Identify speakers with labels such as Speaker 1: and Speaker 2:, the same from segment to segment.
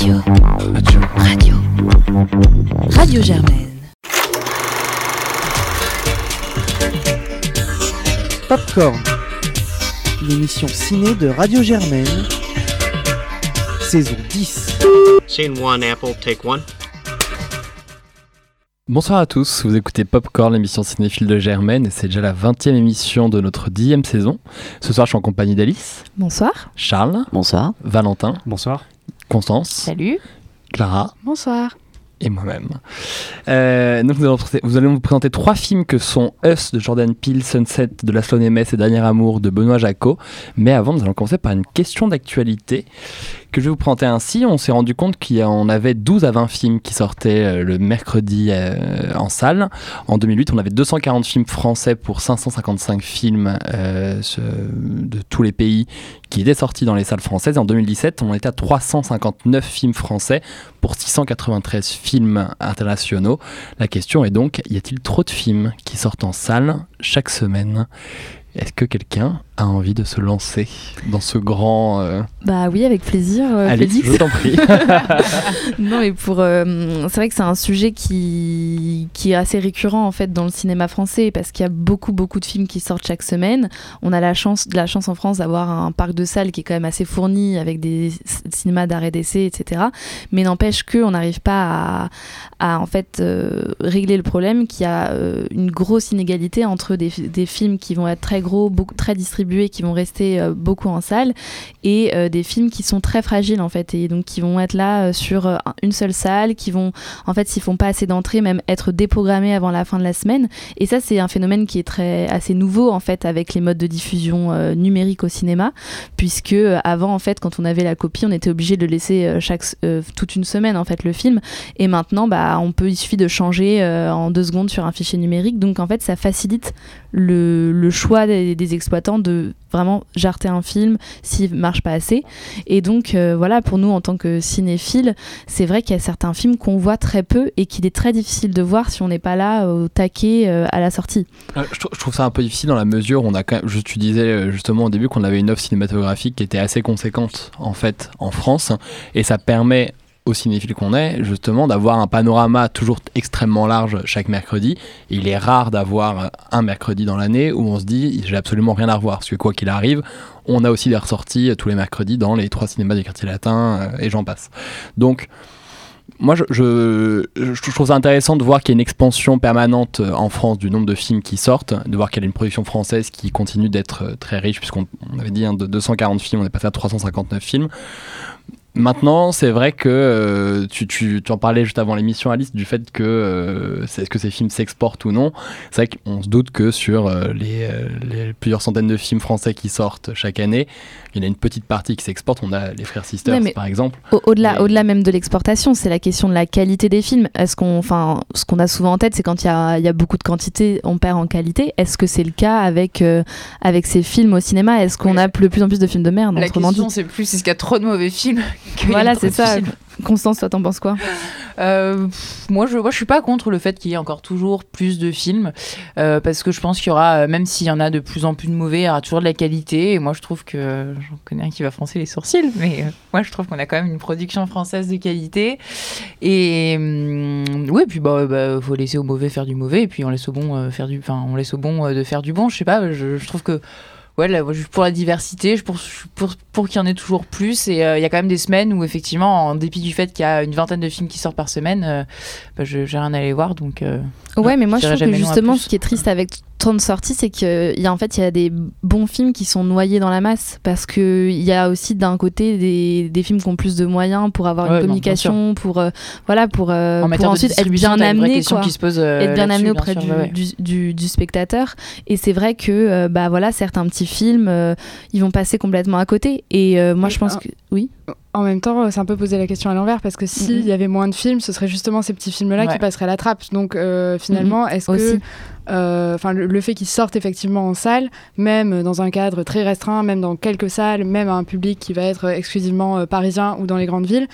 Speaker 1: Radio. Radio. Radio. Radio Germaine.
Speaker 2: Popcorn. L'émission ciné de Radio Germaine. Saison 10.
Speaker 3: Scene one, Apple, take one.
Speaker 4: Bonsoir à tous, vous écoutez Popcorn, l'émission cinéphile de Germaine, et c'est déjà la 20e émission de notre 10e saison. Ce soir, je suis en compagnie d'Alice,
Speaker 5: Bonsoir.
Speaker 4: Charles,
Speaker 6: Bonsoir.
Speaker 4: Valentin,
Speaker 7: Bonsoir.
Speaker 4: Constance,
Speaker 5: Salut.
Speaker 4: Clara
Speaker 5: Bonsoir.
Speaker 4: et moi-même. Euh, donc nous allons, vous allez vous présenter trois films que sont Us de Jordan Peele, Sunset de Laszlo Nemes et Dernier Amour de Benoît Jacot. Mais avant, nous allons commencer par une question d'actualité que je vais vous présenter ainsi. On s'est rendu compte en avait 12 à 20 films qui sortaient euh, le mercredi euh, en salle. En 2008, on avait 240 films français pour 555 films euh, de tous les pays qui étaient sortis dans les salles françaises. En 2017, on était à 359 films français pour 693 films internationaux. La question est donc, y a-t-il trop de films qui sortent en salle chaque semaine? Est-ce que quelqu'un a envie de se lancer dans ce grand... euh,
Speaker 5: Bah oui, avec plaisir. euh, Félix.
Speaker 4: je t'en prie.
Speaker 5: non, mais pour. euh, c'est vrai que c'est un sujet qui, qui est assez récurrent en fait dans le cinéma français parce qu'il y a beaucoup, beaucoup de films qui sortent chaque semaine. On a la chance, de la chance en France d'avoir un parc de salles qui est quand même assez fourni avec des cinémas d'arrêt d'essai, etc. Mais n'empêche qu'on n'arrive pas à, à, en fait euh, régler le problème qu'il y a une grosse inégalité entre des, des films qui vont être très gros, beaucoup, très distribués, qui vont rester euh, beaucoup en salle et euh, des films qui sont très fragiles en fait et donc qui vont être là euh, sur une seule salle qui vont en fait s'ils font pas assez d'entrées même être déprogrammés avant la fin de la semaine. Et ça c'est un phénomène qui est très assez nouveau en fait avec les modes de diffusion numérique au cinéma puisque avant en fait quand on avait la copie on était obligé de laisser chaque toute une semaine en fait le film. Et maintenant bah on peut il suffit de changer en deux secondes sur un fichier numérique. Donc en fait ça facilite le, choix des exploitants de vraiment jarter un film s'il marche pas assez. Et donc euh, voilà, pour nous en tant que cinéphiles, c'est vrai qu'il y a certains films qu'on voit très peu et qu'il est très difficile de voir si on n'est pas là au taquet euh, à la sortie.
Speaker 4: Euh, je, trou- je trouve ça un peu difficile dans la mesure où on a tu disais euh, justement au début qu'on avait une offre cinématographique qui était assez conséquente en fait en France et ça permet aux cinéphiles qu'on est justement d'avoir un panorama toujours extrêmement large chaque mercredi. Il est rare d'avoir un mercredi dans l'année où on se dit j'ai absolument rien à revoir. Parce que quoi qu'il arrive on a aussi des ressorties euh, tous les mercredis dans les trois cinémas du quartier latin euh, et j'en passe. Donc moi, je, trouve ça intéressant de voir qu'il y a une expansion permanente euh, en France du nombre de films qui sortent, de voir qu'il y a une production française qui continue d'être très riche, puisqu'on on avait dit hein, de 240 films, on est passé à 359 films. Maintenant, c'est vrai que euh, tu, tu, tu en parlais juste avant l'émission, Alice, du fait que euh, c'est- est-ce que ces films s'exportent ou non? C'est vrai qu'on se doute que sur euh, les, euh, les plusieurs centaines de films français qui sortent chaque année, il y en a une petite partie qui s'exporte. On a les Frères Sisters,
Speaker 5: Ouais,
Speaker 4: par exemple.
Speaker 5: Au- Au-delà,
Speaker 4: Mais-
Speaker 5: au-delà même de l'exportation, c'est la question de la qualité des films. Est-ce qu'on, enfin, ce qu'on a souvent en tête, c'est quand il y a, il y a beaucoup de quantité, on perd en qualité. Est-ce que c'est le cas avec euh, avec ces films au cinéma? Est-ce qu'on a de plus en plus de films de merde
Speaker 8: La question, c'est plus est-ce qu'il y a trop de mauvais films
Speaker 5: Voilà, c'est ça. Constance, toi, t'en penses quoi
Speaker 8: Euh, pff, moi, je, moi, je suis pas contre le fait qu'il y ait encore toujours plus de films, euh, parce que je pense qu'il y aura, euh, même s'il y en a de plus en plus de mauvais, il y aura toujours de la qualité. Et moi, je trouve que j'en connais un qui va froncer les sourcils, mais euh, moi, je trouve qu'on a quand même une production française de qualité. Et hum, oui, puis bah, bah, faut laisser au mauvais faire du mauvais, et puis on laisse au bon euh, faire du, enfin, on laisse au bon euh, de faire du bon. Je sais pas, je, je trouve que ouais, là, moi, je suis pour la diversité, je pour, je suis pour, pour qu'il y en ait toujours plus. Et euh, il y a quand même des semaines où, effectivement, en dépit du fait qu'il y a une vingtaine de films qui sortent par semaine, euh, bah, je j'ai rien à aller voir. Donc, euh,
Speaker 5: Ouais, mais moi
Speaker 8: je
Speaker 5: trouve que justement, ce qui est triste avec tant de sorties, c'est qu'il y a en fait il y a des bons films qui sont noyés dans la masse parce que il y a aussi d'un côté des, des films qui ont plus de moyens pour avoir
Speaker 8: Ouais,
Speaker 5: une
Speaker 8: non,
Speaker 5: communication, pour euh, voilà, pour, euh,
Speaker 8: en
Speaker 5: pour ensuite être bien amené,
Speaker 8: question
Speaker 5: quoi
Speaker 8: qui se pose. euh,
Speaker 5: être bien amené
Speaker 8: bien
Speaker 5: auprès
Speaker 8: sûr,
Speaker 5: du,
Speaker 8: ouais, ouais.
Speaker 5: du, du- du spectateur. Et c'est vrai que euh, bah voilà, certains petits films, euh, ils vont passer complètement à côté. Et euh, moi,
Speaker 9: Mais
Speaker 5: je pense
Speaker 9: un-
Speaker 5: que oui.
Speaker 9: En même temps, euh, c'est un peu poser la question à l'envers parce que s'il
Speaker 5: Mhm.
Speaker 9: y avait moins de films, ce serait justement ces petits films-là
Speaker 8: Ouais.
Speaker 9: qui passeraient à la trappe. Donc euh, finalement, est-ce
Speaker 5: Aussi.
Speaker 9: que euh, le, le fait qu'ils sortent effectivement en salle, même dans un cadre très restreint, même dans quelques salles, même à un public qui va être exclusivement euh, parisien ou dans les grandes villes,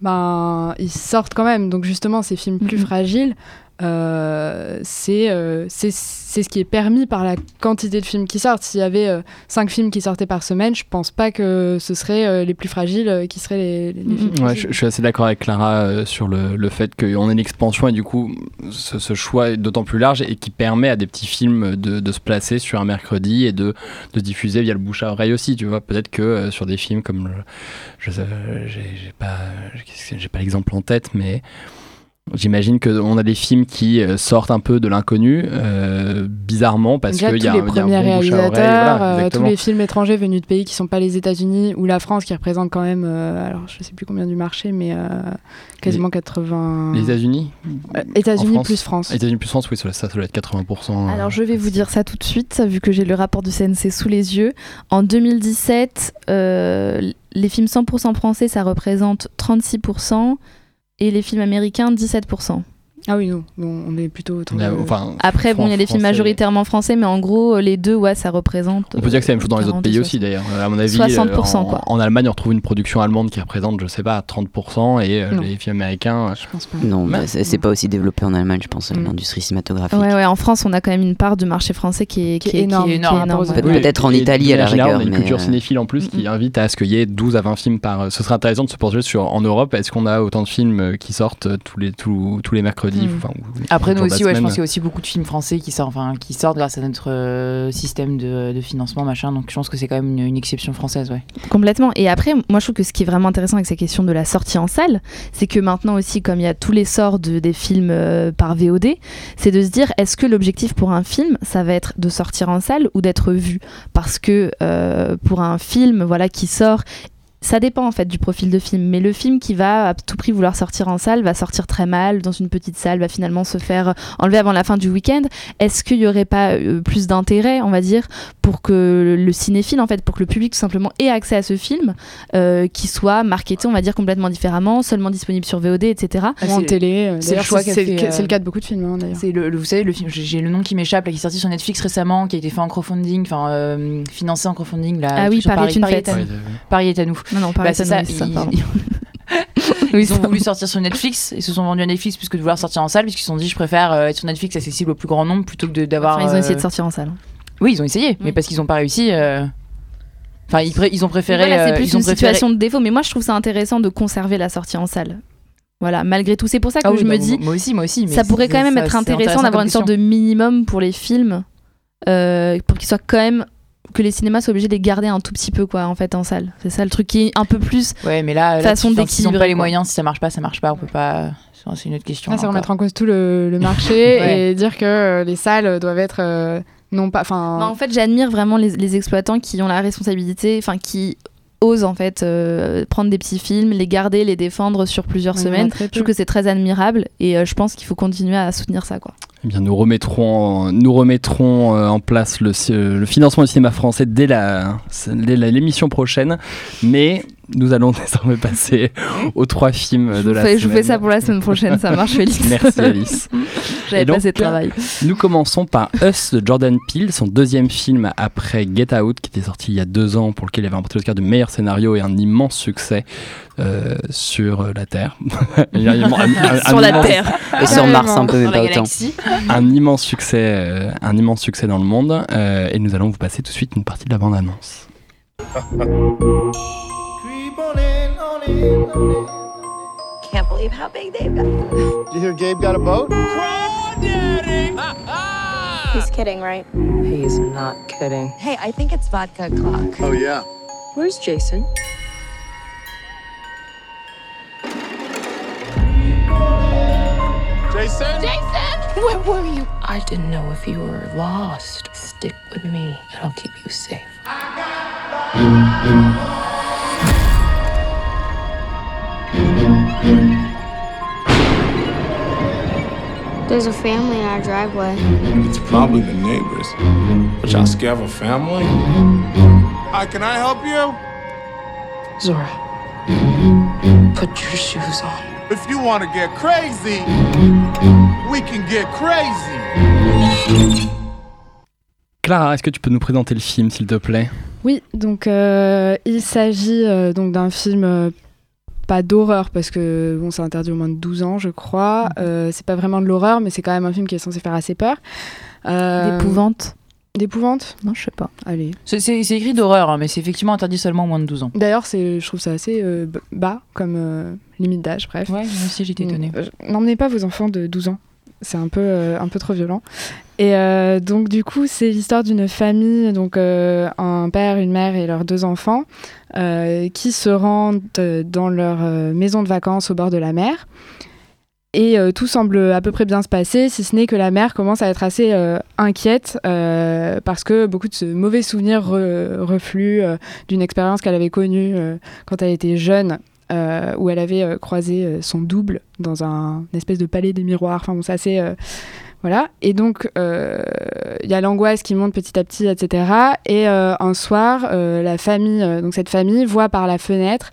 Speaker 9: ben ils sortent quand même. Donc justement, ces films plus
Speaker 5: Mhm.
Speaker 9: fragiles. Euh, c'est euh, ce qui est permis par la quantité de films qui sortent. S'il y avait 5 films qui sortaient par semaine, je pense pas que ce seraient les plus fragiles qui seraient les, les films.
Speaker 4: Ouais, je, je suis assez d'accord avec Clara euh, sur le, le fait qu'on ait une expansion et du coup ce, ce choix est d'autant plus large et qui permet à des petits films de, de se placer sur un mercredi et de, de diffuser via le bouche à oreille aussi. Tu vois, peut-être que euh, sur des films comme le- je sais, j'ai pas pas l'exemple en tête, mais J'imagine qu'on a des films qui euh, sortent un peu de l'inconnu, euh, bizarrement, parce qu'il y a,
Speaker 9: les
Speaker 4: un- il y a un
Speaker 9: premiers
Speaker 4: bon
Speaker 9: réalisateurs,
Speaker 4: voilà,
Speaker 9: euh, tous les films étrangers venus de pays qui sont pas les États-Unis ou la France, qui représentent quand même, euh, alors je sais plus combien du marché, mais euh, quasiment 80.
Speaker 4: Les États-Unis
Speaker 9: Euh, États-Unis
Speaker 4: France
Speaker 9: plus France.
Speaker 4: États-Unis plus France, oui, ça, ça doit être 80%. euh,
Speaker 5: Alors je vais vous dire ça tout de suite, vu que j'ai le rapport du CNC sous les yeux. En 2017, euh, les films 100% français, ça représente 36%, et les films américains, 17%.
Speaker 9: Ah oui, non, bon, on est plutôt autour
Speaker 4: on a-
Speaker 9: de-
Speaker 4: enfin,
Speaker 5: Après, bon, il y a les films
Speaker 4: français.
Speaker 5: majoritairement français, mais en gros, les deux, ouais, ça représente...
Speaker 4: On peut dire que c'est la même chose dans les autres
Speaker 5: 40,
Speaker 4: pays
Speaker 5: 60.
Speaker 4: aussi d'ailleurs. Euh, À mon avis,
Speaker 5: 60%,
Speaker 4: en,
Speaker 5: quoi.
Speaker 4: en Allemagne, on retrouve une production allemande qui représente, je sais pas, 30% et euh,
Speaker 9: Non.
Speaker 4: les films américains. euh,
Speaker 9: Je pense pas.
Speaker 6: Non,
Speaker 4: Mais-
Speaker 6: bah, c'est c'est pas aussi développé en Allemagne, je pense,
Speaker 9: Mm.
Speaker 6: l'industrie cinématographique.
Speaker 5: Ouais, ouais, en France, on a quand même une part de marché français qui est,
Speaker 9: Qui est énorme,
Speaker 5: qui est
Speaker 8: énorme,
Speaker 5: ouais.
Speaker 6: peut-être en Italie, à la rigueur,
Speaker 4: On a une
Speaker 6: mais,
Speaker 4: culture
Speaker 6: euh,
Speaker 4: cinéphile en plus qui invite à ce qu'il y ait 12 à 20 films par. euh, Ce serait intéressant de se pencher sur en Europe. Est-ce qu'on a autant de films euh, qui sortent euh, tous les, tous, tous les mercredis Enfin, ou-
Speaker 8: Après, nous aussi, ouais, je pense qu'il y a aussi beaucoup de films français qui sortent, enfin, qui sortent grâce à notre euh, système de, de financement, machin. Donc, je pense que c'est quand même une, une exception française, ouais.
Speaker 5: Complètement. Et après, moi, je trouve que ce qui est vraiment intéressant avec ces questions de la sortie en salle, c'est que maintenant aussi, comme il y a tous les sorts de, des films euh, par VOD, c'est de se dire, est-ce que l'objectif pour un film, ça va être de sortir en salle ou d'être vu? Parce que euh, pour un film, voilà, qui sort. Ça dépend en fait du profil de film, mais le film qui va à tout prix vouloir sortir en salle va sortir très mal dans une petite salle, va finalement se faire enlever avant la fin du week-end. Est-ce qu'il n'y aurait pas euh, plus d'intérêt, on va dire, pour que le cinéphile, en fait, pour que le public tout simplement ait accès à ce film, euh, qui soit marketé, on va dire, complètement différemment, seulement disponible sur VOD, etc.
Speaker 8: Ah,
Speaker 9: Ou en télé. euh,
Speaker 8: c'est le choix
Speaker 9: c'est le,
Speaker 8: euh,
Speaker 9: c'est le cas de beaucoup de films, hein, d'ailleurs.
Speaker 8: C'est le, le- vous savez, le film, j'ai le nom qui m'échappe, là, qui est sorti sur Netflix récemment, qui a été fait en crowdfunding, enfin, euh, financé en crowdfunding, là.
Speaker 5: Ah oui, Paris est une
Speaker 8: Paris
Speaker 5: fête.
Speaker 8: à nous.
Speaker 4: Ouais,
Speaker 8: Paris est à nous.
Speaker 5: Non, non,
Speaker 8: Bah, c'est
Speaker 5: ça,
Speaker 8: ils- ont voulu sortir sur Netflix, ils se sont vendus à Netflix plus que de vouloir sortir en salle, puisqu'ils se sont dit, je préfère euh, être sur Netflix accessible au plus grand nombre plutôt que d'avoir.
Speaker 5: Enfin, ils ont essayé de
Speaker 8: euh,
Speaker 5: sortir en salle.
Speaker 8: Oui, ils ont essayé, mais parce qu'ils n'ont pas réussi. euh, Enfin, ils, ont préféré.
Speaker 5: Voilà, c'est plus une
Speaker 8: préféré-
Speaker 5: situation de défaut, mais moi, je trouve ça intéressant de conserver la sortie en salle. Voilà, malgré tout. C'est pour ça que
Speaker 8: Ah oui,
Speaker 5: je
Speaker 8: bah,
Speaker 5: me dis,
Speaker 8: Moi aussi, moi aussi. mais
Speaker 5: ça pourrait quand même
Speaker 8: ça-
Speaker 5: être intéressant d'avoir une sorte de minimum pour les films, euh, pour qu'ils soient quand même que les cinémas soient obligés de les garder un tout petit peu quoi en fait en salle. C'est ça le truc qui est un peu plus
Speaker 8: Ouais, mais là, là
Speaker 5: façon
Speaker 8: enfin, s'ils n'ont pas
Speaker 5: d'équilibrer,
Speaker 8: les
Speaker 5: quoi.
Speaker 8: moyens, si ça marche pas, ça marche pas. On peut pas. C'est une autre question.
Speaker 9: Ah, c'est remettre en cause tout le, le marché
Speaker 8: Ouais.
Speaker 9: et dire que euh, les salles doivent être euh, non pas. Enfin,
Speaker 5: Bah, en fait, j'admire vraiment les, les exploitants qui ont la responsabilité, enfin qui osent en fait euh, prendre des petits films, les garder, les défendre sur plusieurs semaines. Je trouve que c'est très admirable et euh, je pense qu'il faut continuer à soutenir ça quoi.
Speaker 4: Eh bien, nous remettrons, nous remettrons euh, en place le, euh, le financement du cinéma français dès la- dès la- l'émission prochaine, mais nous allons désormais passer aux trois films
Speaker 5: Je
Speaker 4: de la
Speaker 5: fais, je vous fais
Speaker 4: semaine.
Speaker 5: ça pour la semaine prochaine, ça marche Félix.
Speaker 4: Merci Alice.
Speaker 5: J'avais
Speaker 4: Et donc,
Speaker 5: pas assez de travail.
Speaker 4: Nous commençons par Us de Jordan Peele, son deuxième film après Get Out, qui était sorti il y a deux ans, pour lequel il avait remporté l'Oscar du meilleur scénario et un immense succès euh, sur euh, la Terre. Un immense- un- un-
Speaker 5: Sur
Speaker 4: un
Speaker 5: la
Speaker 4: immense-
Speaker 5: Terre.
Speaker 6: Et sur Mars un peu, mais pas autant.
Speaker 4: un immense succès, euh, un immense succès dans le monde. euh, et nous allons vous passer tout de suite une partie de la bande annonce.
Speaker 7: Can't believe how big they've got.
Speaker 10: Did you hear Gabe got a boat?
Speaker 7: He's kidding, right?
Speaker 11: He's not kidding.
Speaker 7: Hey, I think it's vodka o'clock.
Speaker 10: Oh, yeah.
Speaker 11: Where's Jason?
Speaker 10: Jason? Jason!
Speaker 11: Where were you? I didn't know if you were lost. Stick with me, and I'll keep you safe.
Speaker 7: There's a family in our driveway.
Speaker 12: It's probably the neighbors. But y'all scared of a family?
Speaker 10: Hi, can I help you?
Speaker 11: Zora, put your shoes on.
Speaker 10: If you want to get crazy, we can get crazy.
Speaker 4: Clara, est-ce que tu peux nous présenter le film, s'il te plaît?
Speaker 9: Oui, donc euh, il s'agit euh, donc d'un film euh, pas d'horreur parce que bon, c'est interdit au moins de 12 ans, je crois. Euh, c'est pas vraiment de l'horreur, mais c'est quand même un film qui est censé faire assez peur. Euh,
Speaker 5: D'épouvante
Speaker 9: D'épouvante
Speaker 5: Non, je sais pas.
Speaker 9: Allez.
Speaker 8: C'est c'est- c'est écrit d'horreur, hein, mais c'est effectivement interdit seulement aux moins de 12 ans.
Speaker 9: D'ailleurs, c'est, je trouve ça assez euh, bas comme euh, limite d'âge, bref.
Speaker 8: Ouais, moi aussi j'étais étonnée.
Speaker 9: Euh, N'emmenez pas vos enfants de 12 ans. C'est un peu, euh, un peu trop violent. Et euh, donc, du coup, c'est l'histoire d'une famille, donc euh, un père, une mère et leurs deux enfants, qui se rendent dans leur maison de vacances au bord de la mer. Et tout semble à peu près bien se passer, si ce n'est que la mère commence à être assez inquiète parce que beaucoup de mauvais souvenirs re- refluent d'une expérience qu'elle avait connue quand elle était jeune, euh, où elle avait euh, croisé euh, son double dans un une espèce de palais des miroirs. Enfin bon, c'est assez. euh, voilà. Et donc, il y a l'angoisse qui monte petit à petit, etc. Et un soir, la famille, donc cette famille, voit par la fenêtre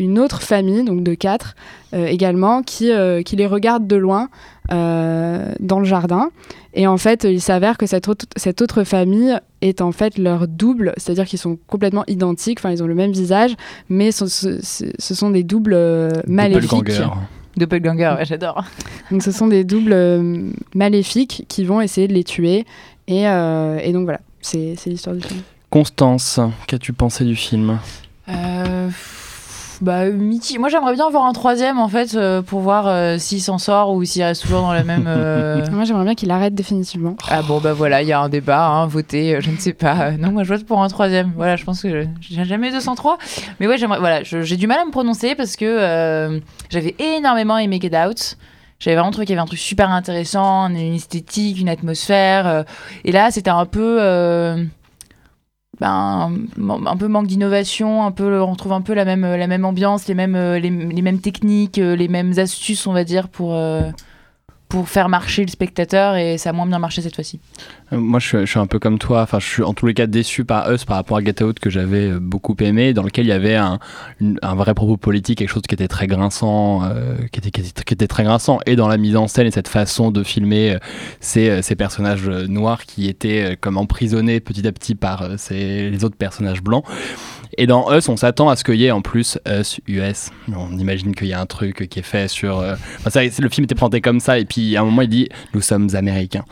Speaker 9: une autre famille, donc de quatre euh, également, qui, euh, qui les regarde de loin euh, dans le jardin. Et en fait, il s'avère que cette autre, cette autre famille est en fait leur double, c'est-à-dire qu'ils sont complètement identiques, enfin ils ont le même visage, mais ce, ce- ce- ce sont des doubles euh, maléfiques.
Speaker 4: Doppelganger.
Speaker 8: Ouais, j'adore.
Speaker 9: Donc ce sont des doubles euh, maléfiques qui vont essayer de les tuer. Et, euh, et donc voilà, c'est c'est l'histoire du film.
Speaker 4: Constance, qu'as-tu pensé du film?
Speaker 8: Euh, bah, Mickey. Moi, j'aimerais bien voir un troisième, en fait, euh, pour voir euh, s'il s'en sort ou s'il reste toujours dans la même. euh,
Speaker 9: Moi j'aimerais bien qu'il arrête définitivement.
Speaker 8: Ah bon, bah voilà, il y a un débat, hein, voter, euh, je ne sais pas. Euh, Non, moi, je vote pour un troisième. Voilà, je pense que je- j'ai jamais eu 203. Mais ouais, j'aimerais. Voilà, je- j'ai du mal à me prononcer parce que euh, j'avais énormément aimé Get Out. J'avais vraiment trouvé qu'il y avait un truc super intéressant, une esthétique, une atmosphère. euh, et là, c'était un peu. euh, ben, un peu manque d'innovation, un peu, on retrouve un peu la même, la même ambiance, les mêmes, euh, les, les mêmes techniques, euh, les mêmes astuces, on va dire, pour, euh, pour faire marcher le spectateur et ça a moins bien marché cette fois-ci.
Speaker 4: Euh, Moi, je suis, un peu comme toi. Enfin, je suis en tous les cas déçu par Us par rapport à Get Out que j'avais euh, beaucoup aimé, dans lequel il y avait un, un vrai propos politique, quelque chose qui était très grinçant, euh, qui, était, qui, était, très grinçant, et dans la mise en scène et cette façon de filmer ces, ces personnages noirs qui étaient comme emprisonnés petit à petit par ces, les autres personnages blancs. Et dans Us, on s'attend à ce qu'il y ait en plus Us US. On imagine qu'il y a un truc qui est fait sur. euh, enfin, c'est vrai, le film était présenté comme ça, et puis à un moment il dit Nous sommes américains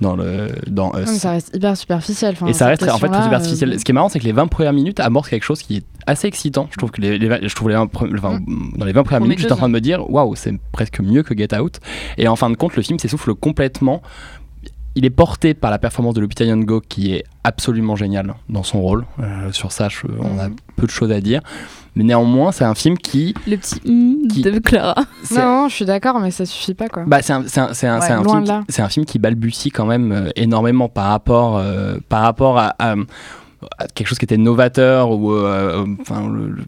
Speaker 4: dans, le, dans Us.
Speaker 9: Mais ça reste hyper superficiel. enfin,
Speaker 4: Et ça reste en fait très
Speaker 9: question-là,
Speaker 4: superficiel.
Speaker 9: euh,
Speaker 4: Ce qui est marrant, c'est que les 20 premières minutes amorcent quelque chose qui est assez excitant. Je trouve que les, les- je trouve les 20 pre- enfin, dans les 20 premières minutes, j'étais en train de me dire waouh, c'est presque mieux que Get Out. Et en fin de compte, le film s'essouffle complètement. Il est porté par la performance de Lupita Nyong'o qui est absolument géniale dans son rôle. Euh, sur ça, je- on a peu de choses à dire. Mais néanmoins, c'est un film qui.
Speaker 5: Le petit hum de Clara.
Speaker 9: Non, je suis d'accord, mais ça suffit pas quoi.
Speaker 4: Bah, c'est un,
Speaker 9: Ouais,
Speaker 4: film qui- c'est un film qui balbutie quand même euh, énormément par rapport, euh, par rapport à, à- à quelque chose qui était novateur ou euh, enfin, le, le-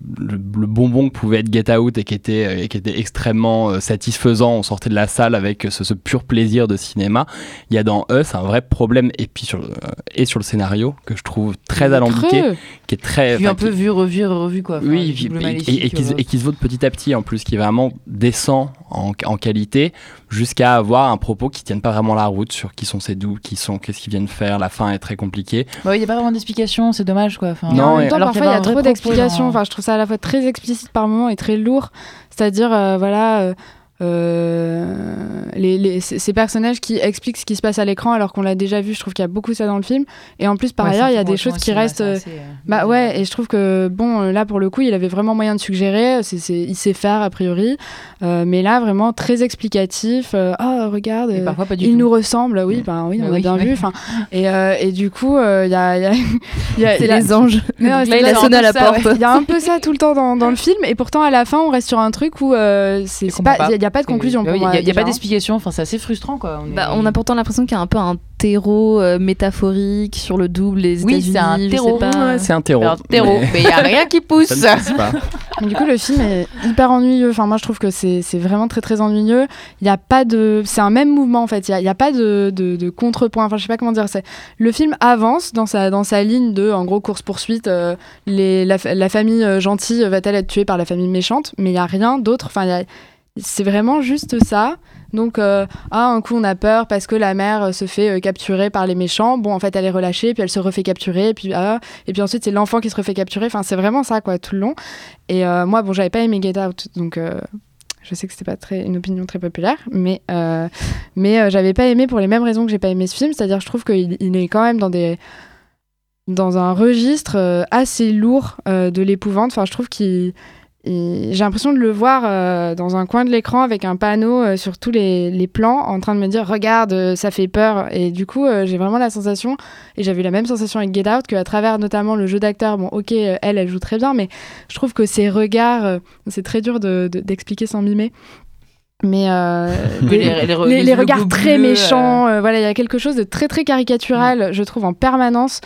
Speaker 4: le bonbon pouvait être Get Out et qui était, euh, et qui était extrêmement euh, satisfaisant. On sortait de la salle avec ce, ce pur plaisir de cinéma. Il y a dans Us un vrai problème et puis sur, le- euh, et sur le scénario que je trouve très alambiqué,
Speaker 8: creux.
Speaker 4: qui est très
Speaker 8: un peu
Speaker 4: qui-
Speaker 8: vu, revu, revu quoi.
Speaker 4: Oui, et- et,
Speaker 8: maléfique,
Speaker 4: et qui, se-
Speaker 8: euh,
Speaker 4: et qui se vaut de petit à petit en plus, qui vraiment descend en, en qualité jusqu'à avoir un propos qui tienne pas vraiment la route sur qui sont ces doux, qui sont, qu'est-ce qu'ils viennent faire. La fin est très compliquée.
Speaker 8: Bah oui, il n'y a pas vraiment d'explication, c'est dommage quoi. Enfin,
Speaker 9: Et en même
Speaker 4: et-
Speaker 9: temps,
Speaker 8: alors
Speaker 9: parfois, il y a trop d'explications. Enfin, je trouve ça à la fois très explicite par moment et très lourd. C'est-à-dire, euh, voilà, euh, euh, les, les- ces personnages qui expliquent ce qui se passe à l'écran alors qu'on l'a déjà vu. Je trouve qu'il y a beaucoup ça dans le film. Et en plus, par
Speaker 8: Ouais,
Speaker 9: ailleurs, il y a des
Speaker 8: film
Speaker 9: choses qui restent. euh,
Speaker 8: assez, euh,
Speaker 9: bah ouais, et je trouve que, bon, euh, là, pour le coup, il avait vraiment moyen de suggérer. C'est, c'est- il sait faire, a priori. Euh, mais là, vraiment très explicatif. euh, Ah, regarde,
Speaker 8: Et parfois pas du
Speaker 9: il
Speaker 8: tout.
Speaker 9: nous ressemble. Oui, ben oui,
Speaker 8: Bah
Speaker 9: on a
Speaker 8: oui,
Speaker 9: bien vu. Enfin, et, euh, et du coup, euh, il y a. il y a- y a- y
Speaker 5: les anges.
Speaker 9: Mais
Speaker 5: là, il a sonné à la
Speaker 9: ça,
Speaker 5: porte.
Speaker 9: ouais. Il y a un peu ça tout le temps dans, dans le film, et pourtant à la fin, on reste sur un truc où euh, c'est, pas, a, pas de conclusion pour
Speaker 8: oui,
Speaker 9: moi.
Speaker 8: Il n'y a, pas d'explication, enfin, c'est assez frustrant quoi. On, est-
Speaker 5: Bah, on a pourtant l'impression qu'il y a un peu un terreau euh, métaphorique sur le double, les
Speaker 8: Oui,
Speaker 5: États-Unis.
Speaker 8: c'est un terreau.
Speaker 5: pas.
Speaker 4: Ouais, c'est un terreau.
Speaker 8: Alors, terreau, mais il n'y a rien qui pousse.
Speaker 4: Ça ne pousse pas.
Speaker 9: Mais du coup, le film est hyper ennuyeux. Enfin, moi, je trouve que c'est, c'est vraiment très très ennuyeux. Il n'y a pas de, c'est un même mouvement en fait. Il n'y a, il y a pas de, de, de contrepoint. Enfin, je sais pas comment dire. C'est le film avance dans sa dans sa ligne de, en gros, course poursuite. les la, la famille euh, gentille va-t-elle être tuée par la famille méchante? Mais il y a rien d'autre. Enfin, il y a c'est vraiment juste ça. Donc, euh, ah, un coup on a peur parce que la mère euh, se fait euh, capturer par les méchants. Bon, en fait, elle est relâchée, puis elle se refait capturer, et puis, ah, et puis ensuite c'est l'enfant qui se refait capturer. Enfin, c'est vraiment ça, quoi, tout le long. Et euh, moi, bon, j'avais pas aimé Get Out, donc je sais que c'était pas très, une opinion très populaire, mais, mais j'avais pas aimé pour les mêmes raisons que j'ai pas aimé ce film, c'est-à-dire je trouve qu'il il est quand même dans des dans un registre assez lourd de l'épouvante. Enfin, je trouve qu'il il- j'ai l'impression de le voir euh, dans un coin de l'écran avec un panneau euh, sur tous les, plans en train de me dire regarde euh, ça fait peur. Et du coup j'ai vraiment la sensation et j'avais la même sensation avec Get Out qu'à travers notamment le jeu d'acteur bon ok elle elle joue très bien mais je trouve que ses regards c'est très dur de- de- d'expliquer sans mimer mais euh,
Speaker 8: les- les re-
Speaker 9: les-
Speaker 8: les
Speaker 9: les
Speaker 8: yeux
Speaker 9: regards très méchants euh, voilà il y a quelque chose de très très caricatural je trouve en permanence